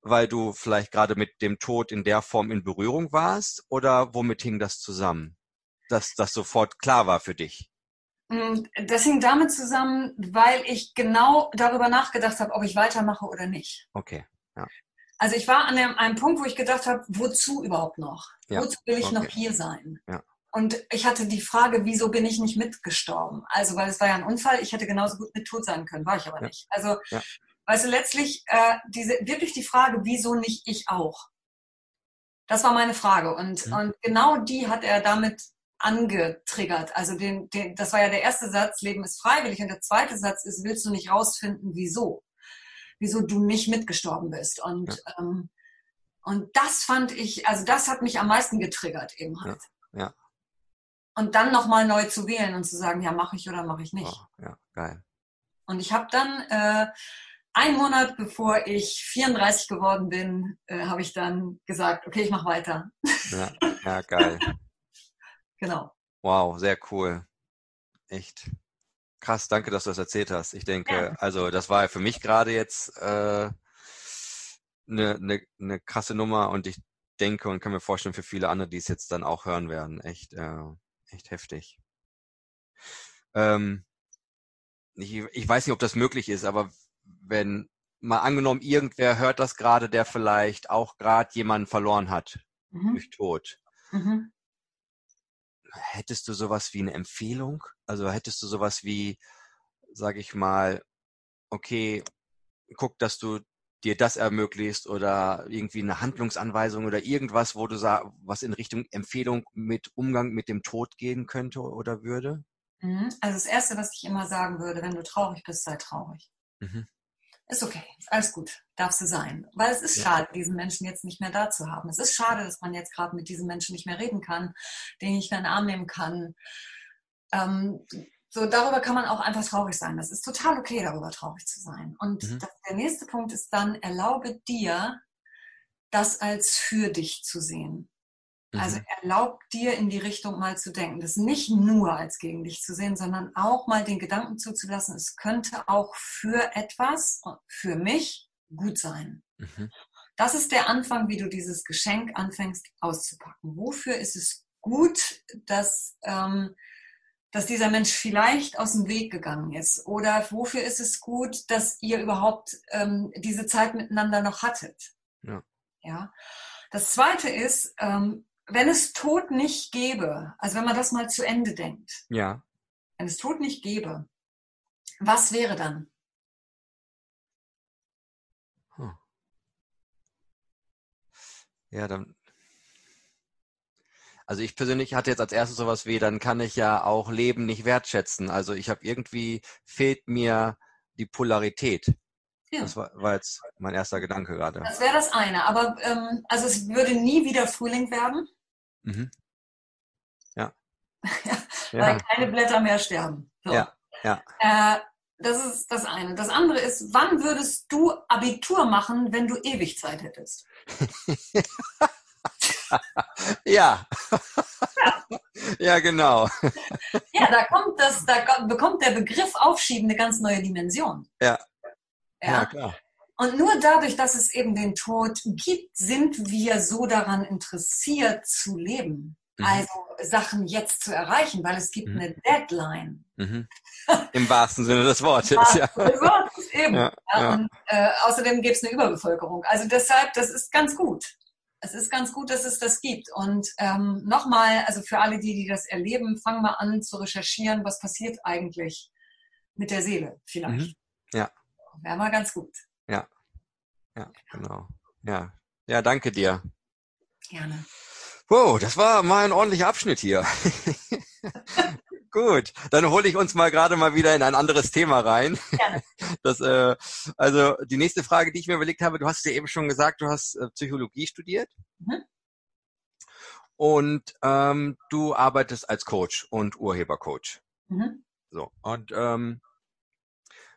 weil du vielleicht gerade mit dem Tod in der Form in Berührung warst oder womit hing das zusammen, dass das sofort klar war für dich? Mm, das hing damit zusammen, weil ich genau darüber nachgedacht habe, ob ich weitermache oder nicht. Okay. Ja. Also ich war an einem, Punkt, wo ich gedacht habe, wozu überhaupt noch? Ja. Wozu will ich okay. noch hier sein? Ja. Und ich hatte die Frage, wieso bin ich nicht mitgestorben? Also, weil es war ja ein Unfall, ich hätte genauso gut mit tot sein können, war ich aber ja. nicht. Also, ja. Weißt du, letztlich äh, diese, wirklich die Frage, wieso nicht ich auch? Das war meine Frage. Und, mhm. und genau die hat er damit angetriggert. Also den, den, das war ja der erste Satz, Leben ist freiwillig. Und der zweite Satz ist, willst du nicht rausfinden, wieso? Wieso du nicht mitgestorben bist. Und, ja. ähm, und das fand ich, also das hat mich am meisten getriggert eben halt. Ja. Und dann nochmal neu zu wählen und zu sagen, ja, mache ich oder mache ich nicht. Oh, ja, geil. Und ich habe dann äh, ein Monat bevor ich 34 geworden bin, äh, habe ich dann gesagt, okay, ich mache weiter. Ja, ja, geil. genau. Wow, sehr cool. Echt. Krass, danke, dass du das erzählt hast. Ich denke, ja. also das war für mich gerade jetzt äh, eine, ne, ne krasse Nummer und ich denke und kann mir vorstellen für viele andere, die es jetzt dann auch hören werden. Echt, äh, echt heftig. Ähm, ich, ich weiß nicht, ob das möglich ist, aber wenn mal angenommen, irgendwer hört das gerade, der vielleicht auch gerade jemanden verloren hat mhm. durch Tod. Mhm. Hättest du sowas wie eine Empfehlung? Also hättest du sowas wie, sag ich mal, okay, guck, dass du dir das ermöglicht oder irgendwie eine Handlungsanweisung oder irgendwas, wo du sagst, was in Richtung Empfehlung mit Umgang mit dem Tod gehen könnte oder würde? Mhm. Also das Erste, was ich immer sagen würde, wenn du traurig bist, sei traurig. Mhm. Ist okay, ist alles gut, darfst du sein. Weil es ist ja. schade, diesen Menschen jetzt nicht mehr da zu haben. Es ist schade, dass man jetzt gerade mit diesem Menschen nicht mehr reden kann, den ich in den Arm nehmen kann. Ähm, so, darüber kann man auch einfach traurig sein. Das ist total okay, darüber traurig zu sein. Und mhm. das, der nächste Punkt ist dann, erlaube dir, das als für dich zu sehen. Also mhm. erlaub dir in die Richtung mal zu denken, das nicht nur als gegen dich zu sehen, sondern auch mal den Gedanken zuzulassen, es könnte auch für etwas, für mich gut sein. Mhm. Das ist der Anfang, wie du dieses Geschenk anfängst auszupacken. Wofür ist es gut, dass, ähm, dass dieser Mensch vielleicht aus dem Weg gegangen ist? Oder wofür ist es gut, dass ihr überhaupt ähm, diese Zeit miteinander noch hattet? Ja. ja? Das zweite ist, ähm, wenn es Tod nicht gäbe, also wenn man das mal zu Ende denkt, ja. wenn es Tod nicht gäbe, was wäre dann? Hm. Ja, dann. Also ich persönlich hatte jetzt als erstes sowas wie, dann kann ich ja auch Leben nicht wertschätzen. Also ich habe irgendwie fehlt mir die Polarität. Ja. Das war, war, jetzt mein erster Gedanke gerade. Das wäre das eine. Aber ähm, also es würde nie wieder Frühling werden. Mhm. Ja. ja. Weil keine Blätter mehr sterben. So. Ja. ja. Äh, das ist das eine. Das andere ist, wann würdest du Abitur machen, wenn du ewig Zeit hättest? ja. ja. ja. genau. ja, da kommt das, da bekommt der Begriff Aufschieben eine ganz neue Dimension. Ja. Ja, ja klar. Und nur dadurch, dass es eben den Tod gibt, sind wir so daran interessiert zu leben. Mhm. Also Sachen jetzt zu erreichen, weil es gibt mhm. eine Deadline. Mhm. Im wahrsten Sinne des Wortes. ja. Wortes eben. Ja, ja. Und äh, außerdem gibt es eine Überbevölkerung. Also deshalb, das ist ganz gut. Es ist ganz gut, dass es das gibt. Und ähm, nochmal, also für alle die, die das erleben, fangen wir an zu recherchieren, was passiert eigentlich mit der Seele vielleicht. Mhm. Ja. Wäre mal ganz gut. Ja. Ja, genau. Ja. Ja, danke dir. Gerne. Wow, das war mal ein ordentlicher Abschnitt hier. Gut, dann hole ich uns mal gerade mal wieder in ein anderes Thema rein. Gerne. Das, äh, also die nächste Frage, die ich mir überlegt habe, du hast ja eben schon gesagt, du hast äh, Psychologie studiert. Mhm. Und ähm, du arbeitest als Coach und Urhebercoach. Mhm. So, und ähm,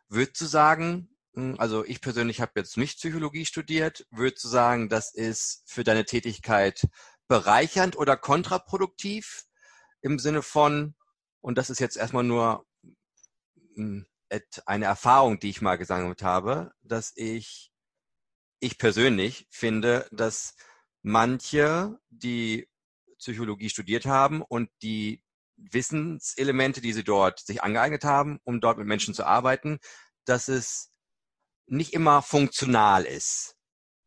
würdest du sagen, hm, also ich persönlich habe jetzt nicht Psychologie studiert. Würdest du sagen, das ist für deine Tätigkeit bereichernd oder kontraproduktiv im Sinne von, und das ist jetzt erstmal nur hm, eine Erfahrung, die ich mal gesammelt habe, dass ich, ich persönlich finde, dass manche, die Psychologie studiert haben und die Wissenselemente, die sie dort sich angeeignet haben, um dort mit Menschen zu arbeiten, dass es nicht immer funktional ist.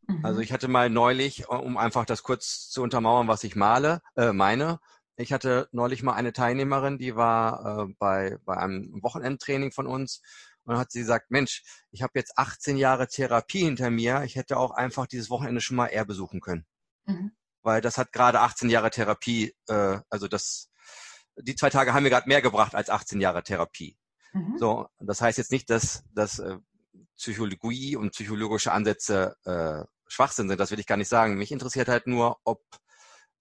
Also mhm. Also ich hatte mal neulich, um einfach das kurz zu untermauern, was ich male, äh, meine, ich hatte neulich mal eine Teilnehmerin, die war äh, bei, bei einem Wochenendtraining von uns Und hat sie gesagt, Mensch, ich habe jetzt 18 Jahre Therapie hinter mir. Ich hätte auch einfach dieses Wochenende schon mal eher besuchen können. Mhm. Weil das hat gerade 18 Jahre Therapie, äh, also das, die zwei Tage haben mir gerade mehr gebracht als 18 Jahre Therapie. Mhm. So, das heißt jetzt nicht, dass, dass äh, Psychologie und psychologische Ansätze äh, Schwachsinn sind. Das will ich gar nicht sagen. Mich interessiert halt nur, ob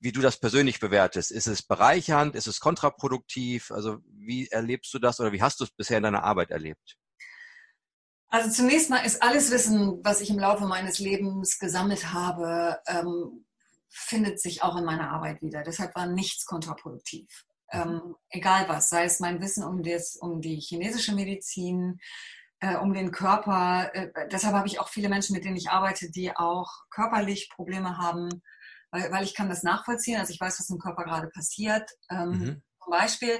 wie du das persönlich bewertest. Ist es bereichernd? Ist es kontraproduktiv? Also wie erlebst du das oder wie hast du es bisher in deiner Arbeit erlebt? Also zunächst mal ist alles Wissen, was ich im Laufe meines Lebens gesammelt habe, ähm, findet sich auch in meiner Arbeit wieder. Deshalb war nichts kontraproduktiv. Mhm. Ähm, egal was, sei es mein Wissen um, das, um die chinesische Medizin, äh, um den Körper. Äh, deshalb habe ich auch viele Menschen, mit denen ich arbeite, die auch körperlich Probleme haben, weil, weil ich kann das nachvollziehen. Also ich weiß, was im Körper gerade passiert, ähm, mhm. zum Beispiel.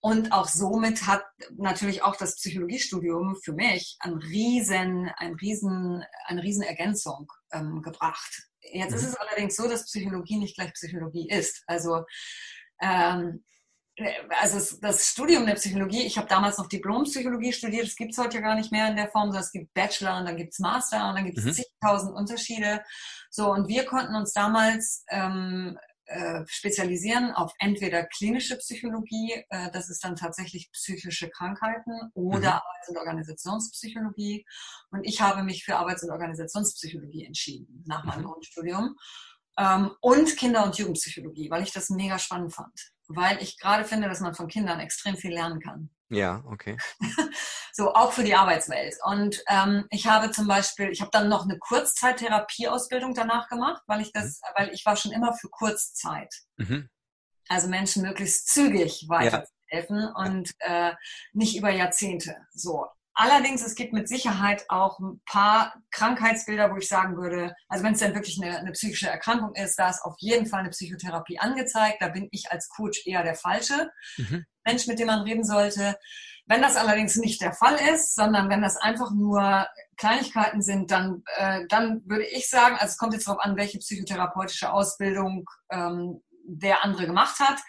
Und auch somit hat natürlich auch das Psychologiestudium für mich ein riesen, ein riesen, eine riesen Ergänzung ähm, gebracht. Jetzt mhm. ist es allerdings so, dass Psychologie nicht gleich Psychologie ist. Also ähm, also das Studium der Psychologie, ich habe damals noch Diplompsychologie studiert, das gibt es heute ja gar nicht mehr in der Form, sondern es gibt Bachelor und dann gibt es Master und dann gibt es mhm. zigtausend Unterschiede. So, und wir konnten uns damals ähm, äh, spezialisieren auf entweder klinische Psychologie, äh, das ist dann tatsächlich psychische Krankheiten, oder mhm. Arbeits- und Organisationspsychologie. Und ich habe mich für Arbeits- und Organisationspsychologie entschieden nach meinem mhm. Grundstudium. Ähm, und Kinder- und Jugendpsychologie, weil ich das mega spannend fand weil ich gerade finde, dass man von Kindern extrem viel lernen kann. Ja, okay. so auch für die Arbeitswelt. Und ähm, ich habe zum Beispiel, ich habe dann noch eine Kurzzeit-Therapieausbildung danach gemacht, weil ich das, mhm. weil ich war schon immer für Kurzzeit. Mhm. Also Menschen möglichst zügig weiterzuhelfen ja. und äh, nicht über Jahrzehnte. So. Allerdings, es gibt mit Sicherheit auch ein paar Krankheitsbilder, wo ich sagen würde, also wenn es dann wirklich eine, eine, psychische Erkrankung ist, da ist auf jeden Fall eine Psychotherapie angezeigt. Da bin ich als Coach eher der falsche mhm. Mensch, mit dem man reden sollte. Wenn das allerdings nicht der Fall ist, sondern wenn das einfach nur Kleinigkeiten sind, dann, äh, dann würde ich sagen, also es kommt jetzt darauf an, welche psychotherapeutische Ausbildung ähm, der andere gemacht hat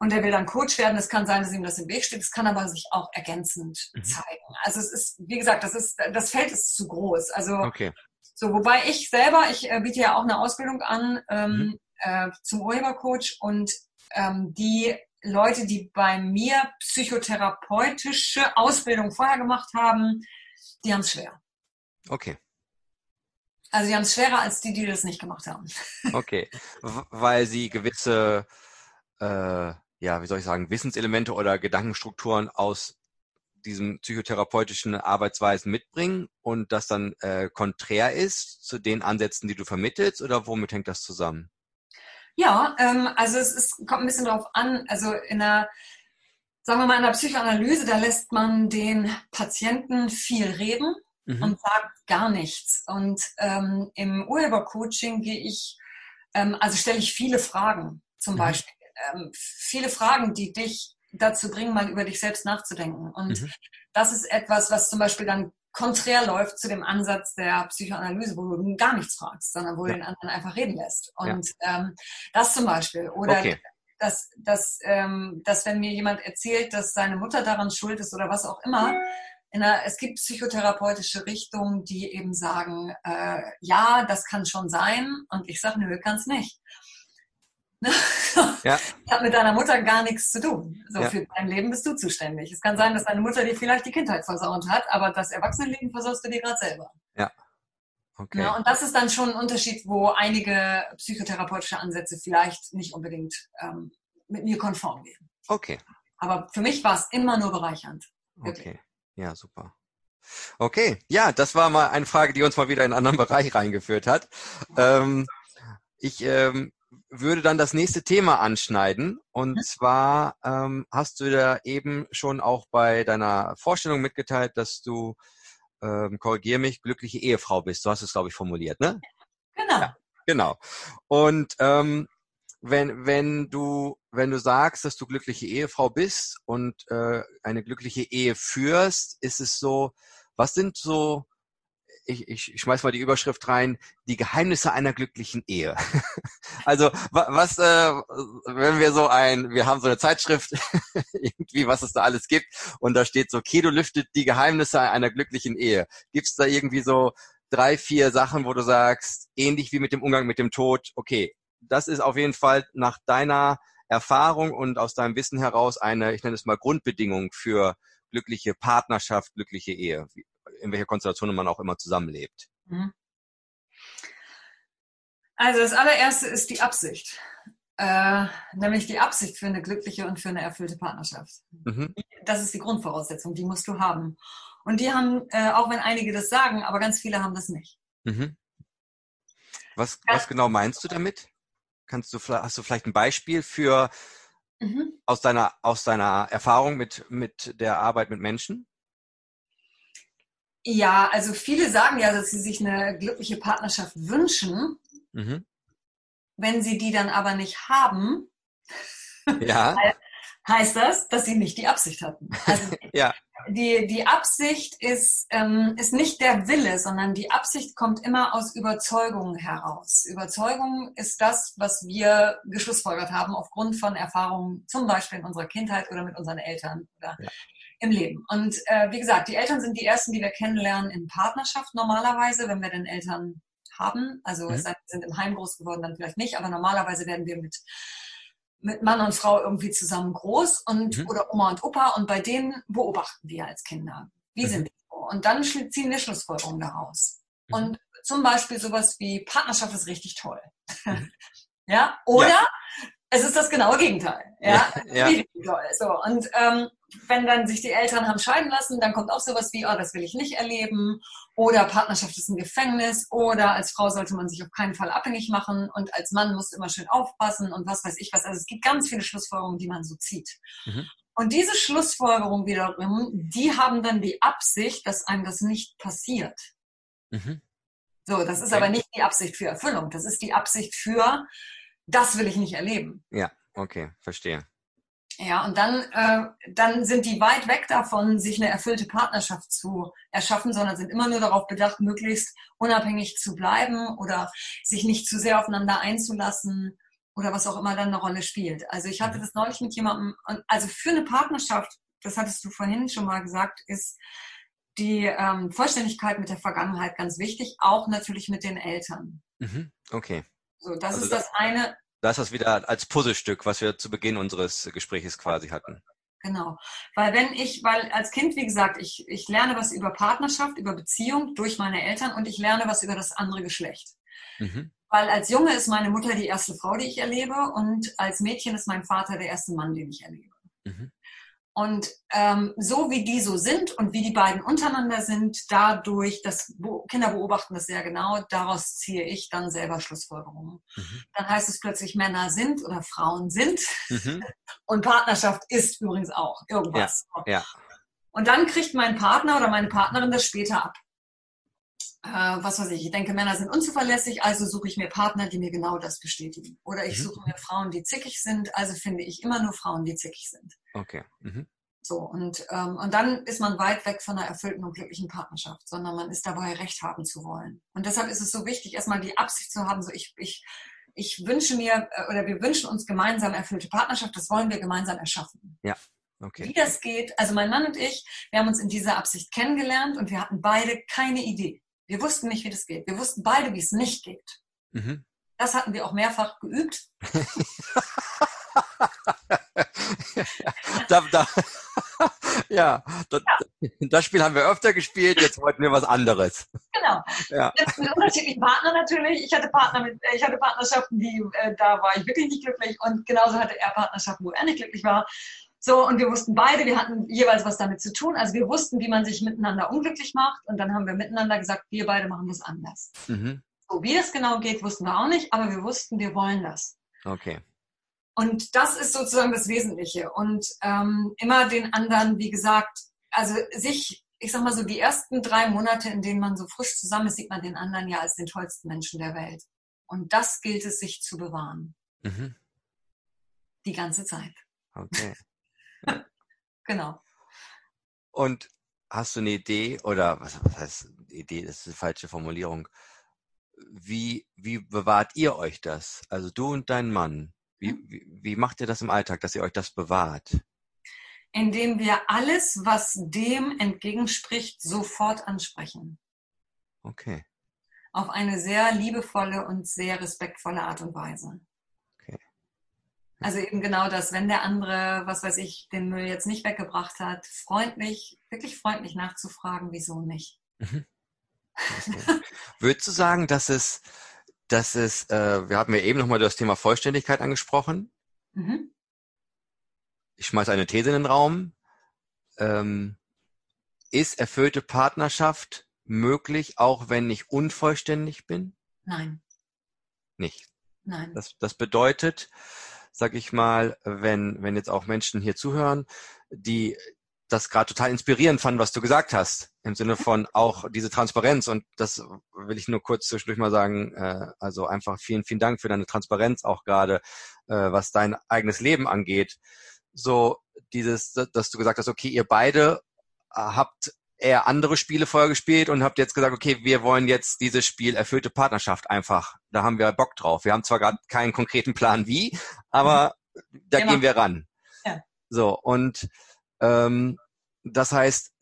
und er will dann Coach werden. Es kann sein, dass ihm das im Weg steht. Es kann aber sich auch ergänzend mhm. zeigen. Also es ist, wie gesagt, das ist, das Feld ist zu groß. Also okay. so, wobei ich selber, ich äh, biete ja auch eine Ausbildung an ähm, mhm. äh, zum Urhebercoach und ähm, die Leute, die bei mir psychotherapeutische Ausbildung vorher gemacht haben, die haben es schwer. Okay. Also die haben es schwerer als die, die das nicht gemacht haben. Okay, weil sie gewisse äh, ja, wie soll ich sagen, Wissenselemente oder Gedankenstrukturen aus diesen psychotherapeutischen Arbeitsweisen mitbringen und das dann äh, konträr ist zu den Ansätzen, die du vermittelst oder womit hängt das zusammen? Ja, ähm, also es ist, kommt ein bisschen darauf an, also in der, sagen wir mal, in der Psychoanalyse, da lässt man den Patienten viel reden mhm. und sagt gar nichts. Und ähm, im Urhebercoaching gehe ich, ähm, also stelle ich viele Fragen zum mhm. Beispiel ähm, viele Fragen, die dich dazu bringen, mal über dich selbst nachzudenken. Und mhm. das ist etwas, was zum Beispiel dann konträr läuft zu dem Ansatz der Psychoanalyse, wo du gar nichts fragst, sondern wo ja. du den anderen einfach reden lässt. Und ja. ähm, das zum Beispiel. Oder okay. dass, dass, ähm, dass wenn mir jemand erzählt, dass seine Mutter daran schuld ist oder was auch immer, der, es gibt psychotherapeutische Richtungen, die eben sagen, äh, ja, das kann schon sein. Und ich sage, nö, kann es nicht. ja. Hat mit deiner Mutter gar nichts zu tun. So ja. für dein Leben bist du zuständig. Es kann sein, dass deine Mutter dir vielleicht die Kindheit versaut hat, aber das Erwachsenenleben versaust du dir gerade selber. Ja. Okay. Ja, und das ist dann schon ein Unterschied, wo einige psychotherapeutische Ansätze vielleicht nicht unbedingt ähm, mit mir konform gehen. Okay. Aber für mich war es immer nur bereichernd. Wirklich. Okay. Ja, super. Okay, ja, das war mal eine Frage, die uns mal wieder in einen anderen Bereich reingeführt hat. Ähm, ich ähm, würde dann das nächste Thema anschneiden. Und zwar ähm, hast du da eben schon auch bei deiner Vorstellung mitgeteilt, dass du, ähm, korrigier mich, glückliche Ehefrau bist. Du hast es, glaube ich, formuliert, ne? Genau. Ja, genau. Und ähm, wenn, wenn du, wenn du sagst, dass du glückliche Ehefrau bist und äh, eine glückliche Ehe führst, ist es so, was sind so ich, ich schmeiß mal die Überschrift rein, die Geheimnisse einer glücklichen Ehe. also was, äh, wenn wir so ein, wir haben so eine Zeitschrift, irgendwie, was es da alles gibt, und da steht so, Kedo lüftet die Geheimnisse einer glücklichen Ehe. Gibt's da irgendwie so drei, vier Sachen, wo du sagst, ähnlich wie mit dem Umgang mit dem Tod, okay, das ist auf jeden Fall nach deiner Erfahrung und aus deinem Wissen heraus eine, ich nenne es mal Grundbedingung für glückliche Partnerschaft, glückliche Ehe, in welcher Konstellation man auch immer zusammenlebt. Mhm. Also das allererste ist die Absicht. Äh, nämlich die Absicht für eine glückliche und für eine erfüllte Partnerschaft. Mhm. Das ist die Grundvoraussetzung, die musst du haben. Und die haben, äh, auch wenn einige das sagen, aber ganz viele haben das nicht. Mhm. Was, was genau meinst du damit? Kannst du, hast du vielleicht ein Beispiel für mhm. aus deiner, aus deiner Erfahrung mit, mit der Arbeit mit Menschen? Ja, also viele sagen ja, dass sie sich eine glückliche Partnerschaft wünschen. Mhm. Wenn sie die dann aber nicht haben, ja. heißt das, dass sie nicht die Absicht hatten. Also ja die, die Absicht ist, ähm, ist nicht der Wille, sondern die Absicht kommt immer aus Überzeugung heraus. Überzeugung ist das, was wir geschlussfolgert haben aufgrund von Erfahrungen, zum Beispiel in unserer Kindheit oder mit unseren Eltern oder ja. Im Leben. Und äh, wie gesagt, die Eltern sind die ersten, die wir kennenlernen in Partnerschaft normalerweise, wenn wir denn Eltern haben. Also mhm. es sind im Heim groß geworden, dann vielleicht nicht, aber normalerweise werden wir mit mit Mann und Frau irgendwie zusammen groß und mhm. oder Oma und Opa und bei denen beobachten wir als Kinder. Wie mhm. sind die? Und dann ziehen wir Schlussfolgerungen daraus. Mhm. Und zum Beispiel sowas wie Partnerschaft ist richtig toll. Mhm. ja, oder ja. Es ist das genaue Gegenteil. Ja, ja. ja. toll. So und ähm, wenn dann sich die Eltern haben scheiden lassen, dann kommt auch sowas wie, oh, das will ich nicht erleben. Oder Partnerschaft ist ein Gefängnis. Oder als Frau sollte man sich auf keinen Fall abhängig machen. Und als Mann muss immer schön aufpassen und was weiß ich was. Also es gibt ganz viele Schlussfolgerungen, die man so zieht. Mhm. Und diese Schlussfolgerungen wiederum, die haben dann die Absicht, dass einem das nicht passiert. Mhm. So, das ist okay. aber nicht die Absicht für Erfüllung. Das ist die Absicht für, das will ich nicht erleben. Ja, okay, verstehe. Ja, und dann, äh, dann sind die weit weg davon, sich eine erfüllte Partnerschaft zu erschaffen, sondern sind immer nur darauf bedacht, möglichst unabhängig zu bleiben oder sich nicht zu sehr aufeinander einzulassen oder was auch immer dann eine Rolle spielt. Also ich hatte mhm. das neulich mit jemandem, also für eine Partnerschaft, das hattest du vorhin schon mal gesagt, ist die ähm, Vollständigkeit mit der Vergangenheit ganz wichtig, auch natürlich mit den Eltern. Mhm. Okay. So, das also ist das eine. Da ist das wieder als Puzzlestück, was wir zu Beginn unseres Gespräches quasi hatten. Genau. Weil wenn ich, weil als Kind, wie gesagt, ich, ich lerne was über Partnerschaft, über Beziehung durch meine Eltern und ich lerne was über das andere Geschlecht. Mhm. Weil als Junge ist meine Mutter die erste Frau, die ich erlebe und als Mädchen ist mein Vater der erste Mann, den ich erlebe. Mhm. Und ähm, so wie die so sind und wie die beiden untereinander sind, dadurch, dass Kinder beobachten das sehr genau, daraus ziehe ich dann selber Schlussfolgerungen. Mhm. Dann heißt es plötzlich, Männer sind oder Frauen sind. Mhm. Und Partnerschaft ist übrigens auch irgendwas. Ja, ja. Und dann kriegt mein Partner oder meine Partnerin das später ab. Äh, was weiß ich, ich denke, Männer sind unzuverlässig, also suche ich mir Partner, die mir genau das bestätigen. Oder ich mhm. suche mir Frauen, die zickig sind, also finde ich immer nur Frauen, die zickig sind. Okay. Mhm. So, und, ähm, und dann ist man weit weg von einer erfüllten und glücklichen Partnerschaft, sondern man ist dabei, Recht haben zu wollen. Und deshalb ist es so wichtig, erstmal die Absicht zu haben, so ich, ich, ich wünsche mir äh, oder wir wünschen uns gemeinsam erfüllte Partnerschaft, das wollen wir gemeinsam erschaffen. Ja. Okay. Wie das geht, also mein Mann und ich, wir haben uns in dieser Absicht kennengelernt und wir hatten beide keine Idee. Wir wussten nicht, wie das geht. Wir wussten beide, wie es nicht geht. Mhm. Das hatten wir auch mehrfach geübt. da, da, ja, das, ja, das, Spiel haben wir öfter gespielt, jetzt wollten wir was anderes. Genau. Ja. Jetzt mit unterschiedlichen Partnern natürlich. Ich hatte Partner mit, ich hatte Partnerschaften, die, äh, da war ich wirklich nicht glücklich und genauso hatte er Partnerschaften, wo er nicht glücklich war. So, und wir wussten beide, wir hatten jeweils was damit zu tun. Also wir wussten, wie man sich miteinander unglücklich macht. Und dann haben wir miteinander gesagt, wir beide machen das anders. Mhm. So, wie das genau geht, wussten wir auch nicht, aber wir wussten, wir wollen das. Okay. Und das ist sozusagen das Wesentliche. Und ähm, immer den anderen, wie gesagt, also sich, ich sag mal so, die ersten drei Monate, in denen man so frisch zusammen ist, sieht man den anderen ja als den tollsten Menschen der Welt. Und das gilt es, sich zu bewahren. Mhm. Die ganze Zeit. Okay. genau. Und hast du eine Idee oder was, was heißt Idee, das ist eine falsche Formulierung. Wie, wie bewahrt ihr euch das? Also du und dein Mann. Wie, mhm. wie, wie macht ihr das im Alltag, dass ihr euch das bewahrt? Indem wir alles, was dem entgegenspricht, sofort ansprechen. Okay. Auf eine sehr liebevolle und sehr respektvolle Art und Weise. Also eben genau das, wenn der andere, was weiß ich, den Müll jetzt nicht weggebracht hat, freundlich, wirklich freundlich nachzufragen, wieso nicht. Mhm. Würdest du sagen, dass es, dass es, äh, wir haben ja eben nochmal das Thema Vollständigkeit angesprochen. Mhm. Ich schmeiße eine These in den Raum. Ähm, ist erfüllte Partnerschaft möglich, auch wenn ich unvollständig bin? Nein. Nicht. Nein. Das, das bedeutet, sag ich mal, wenn, wenn jetzt auch Menschen hier zuhören, die das gerade total inspirierend fanden, was du gesagt hast, im Sinne von auch diese Transparenz. Und das will ich nur kurz zwischendurch mal sagen. Äh, also einfach vielen, vielen Dank für deine Transparenz auch gerade, äh, was dein eigenes Leben angeht. So dieses, dass du gesagt hast, okay, ihr beide habt eher andere Spiele vorher gespielt und habt jetzt gesagt, okay, wir wollen jetzt dieses Spiel erfüllte Partnerschaft einfach. Da haben wir Bock drauf. Wir haben zwar gerade keinen konkreten Plan wie, aber mhm. da genau. gehen wir ran. Ja. So, und ähm, das heißt,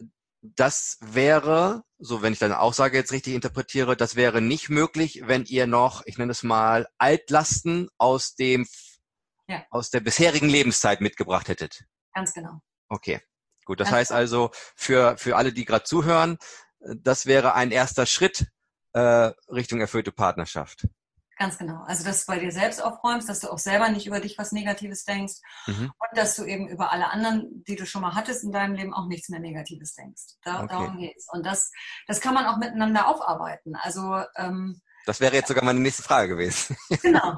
das wäre, so wenn ich deine Aussage jetzt richtig interpretiere, das wäre nicht möglich, wenn ihr noch, ich nenne es mal, Altlasten aus dem ja. aus der bisherigen Lebenszeit mitgebracht hättet. Ganz genau. Okay. Gut, das heißt also für, für alle, die gerade zuhören, das wäre ein erster Schritt äh, Richtung erfüllte Partnerschaft. Ganz genau. Also, dass du bei dir selbst aufräumst, dass du auch selber nicht über dich was Negatives denkst mhm. und dass du eben über alle anderen, die du schon mal hattest in deinem Leben, auch nichts mehr Negatives denkst. Da, okay. Darum geht's. Und das, das kann man auch miteinander aufarbeiten. Also ähm, das wäre jetzt sogar meine nächste Frage gewesen. Genau.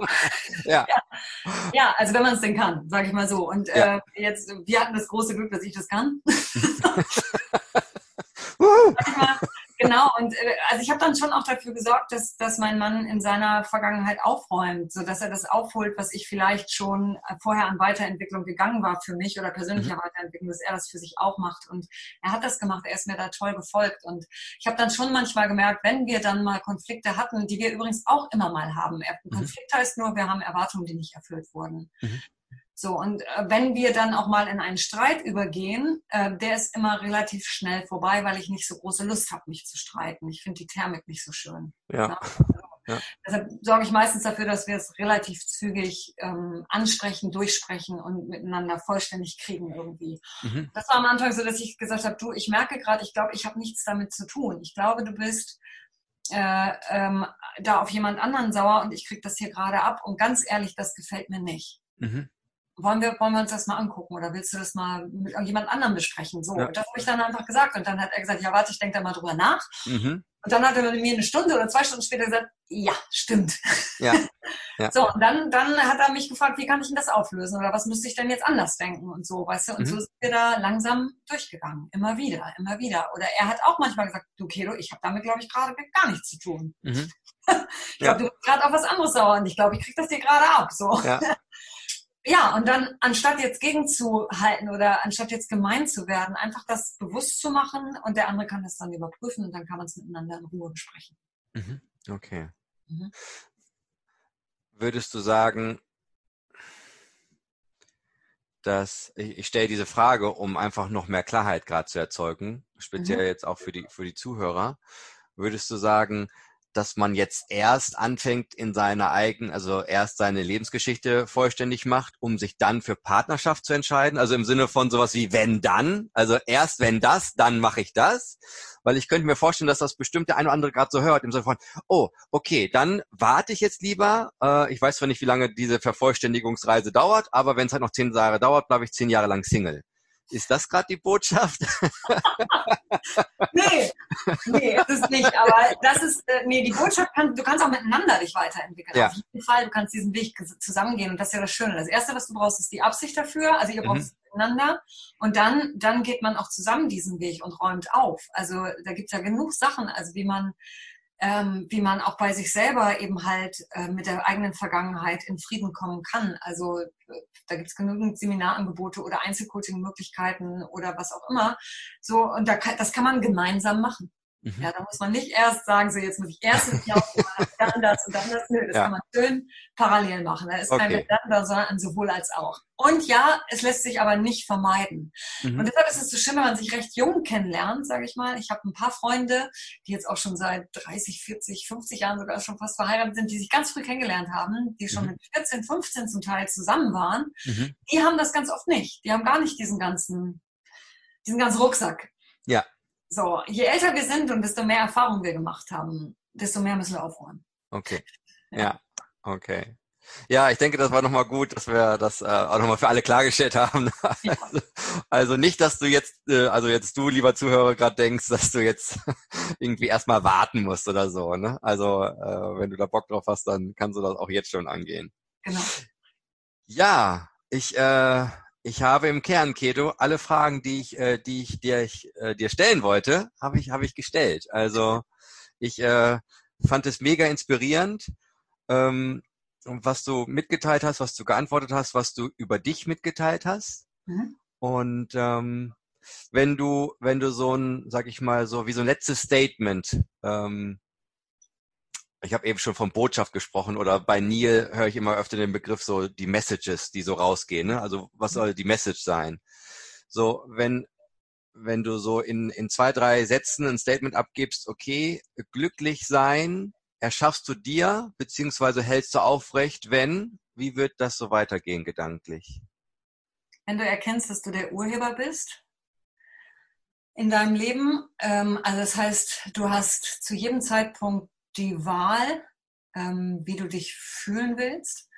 ja. ja. ja. also wenn man es denn kann, sage ich mal so. Und ja. äh, jetzt, wir hatten das große Glück, dass ich das kann. Manchmal, genau, und äh, also ich habe dann schon auch dafür gesorgt, dass, dass mein Mann in seiner Vergangenheit aufräumt, sodass er das aufholt, was ich vielleicht schon äh, vorher an Weiterentwicklung gegangen war für mich oder persönlicher mhm. Weiterentwicklung, dass er das für sich auch macht. Und er hat das gemacht, er ist mir da toll gefolgt. Und ich habe dann schon manchmal gemerkt, wenn wir dann mal Konflikte hatten, die wir übrigens auch immer mal haben. Ein mhm. Konflikt heißt nur, wir haben Erwartungen, die nicht erfüllt wurden. Mhm. So, und äh, wenn wir dann auch mal in einen Streit übergehen, äh, der ist immer relativ schnell vorbei, weil ich nicht so große Lust habe, mich zu streiten. Ich finde die Thermik nicht so schön. Ja. Ne? ja. Deshalb sorge ich meistens dafür, dass wir es relativ zügig ähm, ansprechen, durchsprechen und miteinander vollständig kriegen irgendwie. Mhm. Das war am Anfang so, dass ich gesagt habe, du, ich merke gerade, ich glaube, ich habe nichts damit zu tun. Ich glaube, du bist äh, ähm, da auf jemand anderen sauer und ich kriege das hier gerade ab. Und ganz ehrlich, das gefällt mir nicht. Mhm wollen wir, wollen wir uns das mal angucken oder willst du das mal mit irgendjemand anderem besprechen? So, ja. das habe ich dann einfach gesagt. Und dann hat er gesagt, ja, warte, ich denke da mal drüber nach. Mhm. Und dann hat er mir eine Stunde oder zwei Stunden später gesagt, ja, stimmt. Ja. ja. So, und dann, dann hat er mich gefragt, wie kann ich denn das auflösen oder was müsste ich denn jetzt anders denken und so, weißt du? Und mhm. so sind wir da langsam durchgegangen. Immer wieder, immer wieder. Oder er hat auch manchmal gesagt, du Kedo, ich habe damit, glaube ich, gerade gar nichts zu tun. Mhm. ich glaube, ja. du bist gerade auf was anderes sauer und ich glaube, ich krieg das dir gerade ab. So. Ja. ja, und dann anstatt jetzt gegenzuhalten oder anstatt jetzt gemein zu werden, einfach das bewusst zu machen und der andere kann das dann überprüfen und dann kann man es miteinander in Ruhe besprechen. Mhm. Okay. Mhm. Würdest du sagen, dass ich, ich stelle diese Frage, um einfach noch mehr Klarheit gerade zu erzeugen, speziell mhm. jetzt auch für die, für die Zuhörer. Würdest du sagen, dass man jetzt erst anfängt in seiner eigenen, also erst seine Lebensgeschichte vollständig macht, um sich dann für Partnerschaft zu entscheiden. Also im Sinne von sowas wie wenn dann, also erst wenn das, dann mache ich das. Weil ich könnte mir vorstellen, dass das bestimmt der eine oder andere gerade so hört, im Sinne von, oh, okay, dann warte ich jetzt lieber. Äh, ich weiß zwar nicht, wie lange diese Vervollständigungsreise dauert, aber wenn es halt noch zehn Jahre dauert, bleibe ich zehn Jahre lang Single. Ist das gerade die Botschaft? nee, nee, ist es nicht. Aber das ist, äh, nee, die Botschaft kann, du kannst auch miteinander dich weiterentwickeln. Ja. Auf jeden Fall, du kannst diesen Weg zusammengehen und das ist ja das Schöne. Das Erste, was du brauchst, ist die Absicht dafür. Also ihr braucht es mhm. miteinander und dann, dann geht man auch zusammen diesen Weg und räumt auf. Also da gibt es ja genug Sachen, also wie man ähm, wie man auch bei sich selber eben halt äh, mit der eigenen Vergangenheit in Frieden kommen kann. Also äh, da gibt es genügend Seminarangebote oder Einzelcoaching-Möglichkeiten oder was auch immer. So, und da kann, das kann man gemeinsam machen. Mhm. Ja, da muss man nicht erst sagen, so jetzt muss ich erst das Jahr dann das und dann das. Nö, das ja. kann man schön parallel machen. Da ist okay. kein Miteinander, sondern ein sowohl als auch. Und ja, es lässt sich aber nicht vermeiden. Mhm. Und deshalb ist es so schön, wenn man sich recht jung kennenlernt, sage ich mal. Ich habe ein paar Freunde, die jetzt auch schon seit 30, 40, 50 Jahren sogar schon fast verheiratet sind, die sich ganz früh kennengelernt haben, die schon mhm. mit 14, 15 zum Teil zusammen waren. Mhm. Die haben das ganz oft nicht. Die haben gar nicht diesen ganzen, diesen ganzen Rucksack. Ja. So, je älter wir sind und desto mehr Erfahrung wir gemacht haben, desto mehr müssen wir aufräumen. Okay. Ja, ja. okay. Ja, ich denke, das war nochmal gut, dass wir das äh, auch nochmal für alle klargestellt haben. Also, also, nicht, dass du jetzt, äh, also jetzt du, lieber Zuhörer, gerade denkst, dass du jetzt irgendwie erstmal warten musst oder so. Ne? Also äh, wenn du da Bock drauf hast, dann kannst du das auch jetzt schon angehen. Genau. Ja, ich äh, ich habe im Kern, Keto, alle Fragen, die ich, äh, die ich dir, ich, äh, dir stellen wollte, habe ich, habe ich gestellt. Also ich äh, fand es mega inspirierend, ähm, was du mitgeteilt hast, was du geantwortet hast, was du über dich mitgeteilt hast. Mhm. Und ähm, wenn du, wenn du so ein, sag ich mal, so wie so ein letztes Statement ähm, ich habe eben schon von Botschaft gesprochen oder bei Neil höre ich immer öfter den Begriff so die Messages, die so rausgehen. Ne? Also was soll die Message sein? So, wenn, wenn du so in, in zwei, drei Sätzen ein Statement abgibst, okay, glücklich sein erschaffst du dir, beziehungsweise hältst du aufrecht, wenn, wie wird das so weitergehen gedanklich? Wenn du erkennst, dass du der Urheber bist in deinem Leben, ähm, also das heißt, du hast zu jedem Zeitpunkt die Wahl, ähm, wie du dich fühlen willst.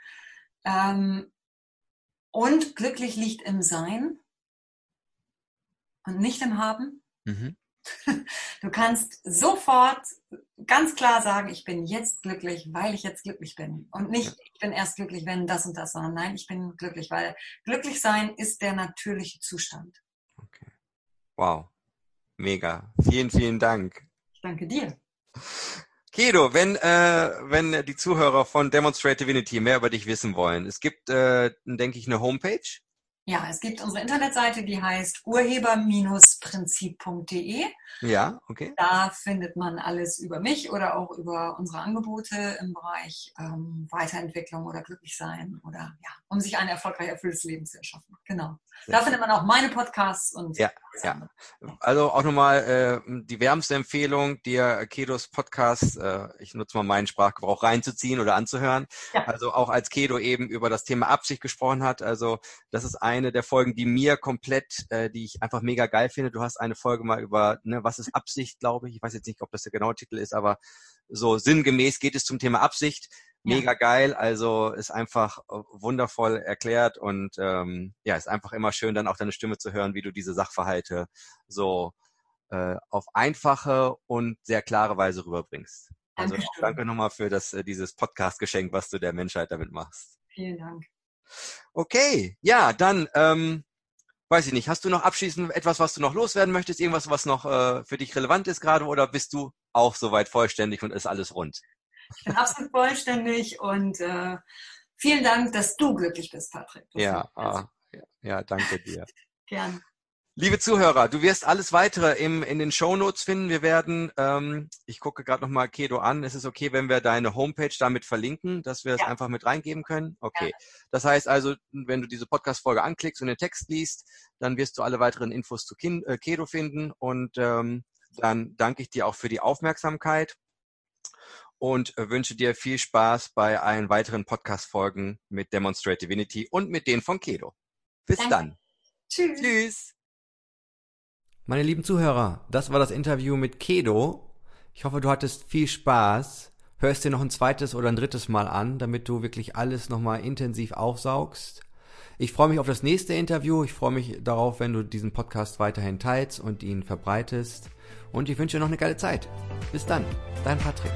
Ähm, und glücklich liegt im Sein und nicht im Haben. Mhm. Du kannst sofort ganz klar sagen, ich bin jetzt glücklich, weil ich jetzt glücklich bin. Und nicht, ich bin erst glücklich, wenn das und das, sondern nein, ich bin glücklich, weil glücklich sein ist der natürliche Zustand. Okay. Wow. Mega. Vielen, vielen Dank. Ich danke dir. Kedo, wenn, äh, wenn die Zuhörer von Demonstrate Divinity mehr über dich wissen wollen, es gibt, äh, denke ich, eine Homepage. Ja, es gibt unsere Internetseite, die heißt urheber-prinzip.de. Ja, okay. Da findet man alles über mich oder auch über unsere Angebote im Bereich ähm, Weiterentwicklung oder Glücklichsein oder ja, um sich ein erfolgreich erfülltes Leben zu erschaffen. Genau. Sehr da findet man auch meine Podcasts und ja, ja. Also auch nochmal äh, die wärmste Empfehlung, dir Kedos Podcast, äh, ich nutze mal meinen Sprachgebrauch reinzuziehen oder anzuhören. Ja. Also auch als Kedo eben über das Thema Absicht gesprochen hat. Also das ist ein eine der Folgen, die mir komplett, äh, die ich einfach mega geil finde. Du hast eine Folge mal über, ne, was ist Absicht, glaube ich. Ich weiß jetzt nicht, ob das der genaue Titel ist, aber so sinngemäß geht es zum Thema Absicht. Mega ja. geil, also ist einfach äh, wundervoll erklärt und ähm, ja, ist einfach immer schön, dann auch deine Stimme zu hören, wie du diese Sachverhalte so äh, auf einfache und sehr klare Weise rüberbringst. Also danke nochmal für das, äh, dieses Podcast-Geschenk, was du der Menschheit damit machst. Vielen Dank. Okay, ja, dann, ähm, weiß ich nicht, hast du noch abschließend etwas, was du noch loswerden möchtest? Irgendwas, was noch äh, für dich relevant ist gerade oder bist du auch soweit vollständig und ist alles rund? Ich bin absolut vollständig und äh, vielen Dank, dass du glücklich bist, Patrick. Ja, ah, ja, ja, danke dir. Gern. Liebe Zuhörer, du wirst alles weitere im, in den Show Notes finden. Wir werden, ähm, ich gucke gerade nochmal Kedo an. Es ist okay, wenn wir deine Homepage damit verlinken, dass wir es ja. einfach mit reingeben können. Okay. Ja. Das heißt also, wenn du diese Podcast-Folge anklickst und den Text liest, dann wirst du alle weiteren Infos zu Kin äh, Kedo finden. Und ähm, dann danke ich dir auch für die Aufmerksamkeit und äh, wünsche dir viel Spaß bei allen weiteren Podcast-Folgen mit Demonstrate Divinity und mit denen von Kedo. Bis danke. dann. Tschüss. Tschüss. Meine lieben Zuhörer, das war das Interview mit Kedo. Ich hoffe, du hattest viel Spaß. Hörst dir noch ein zweites oder ein drittes Mal an, damit du wirklich alles nochmal intensiv aufsaugst. Ich freue mich auf das nächste Interview. Ich freue mich darauf, wenn du diesen Podcast weiterhin teilst und ihn verbreitest. Und ich wünsche dir noch eine geile Zeit. Bis dann, dein Patrick.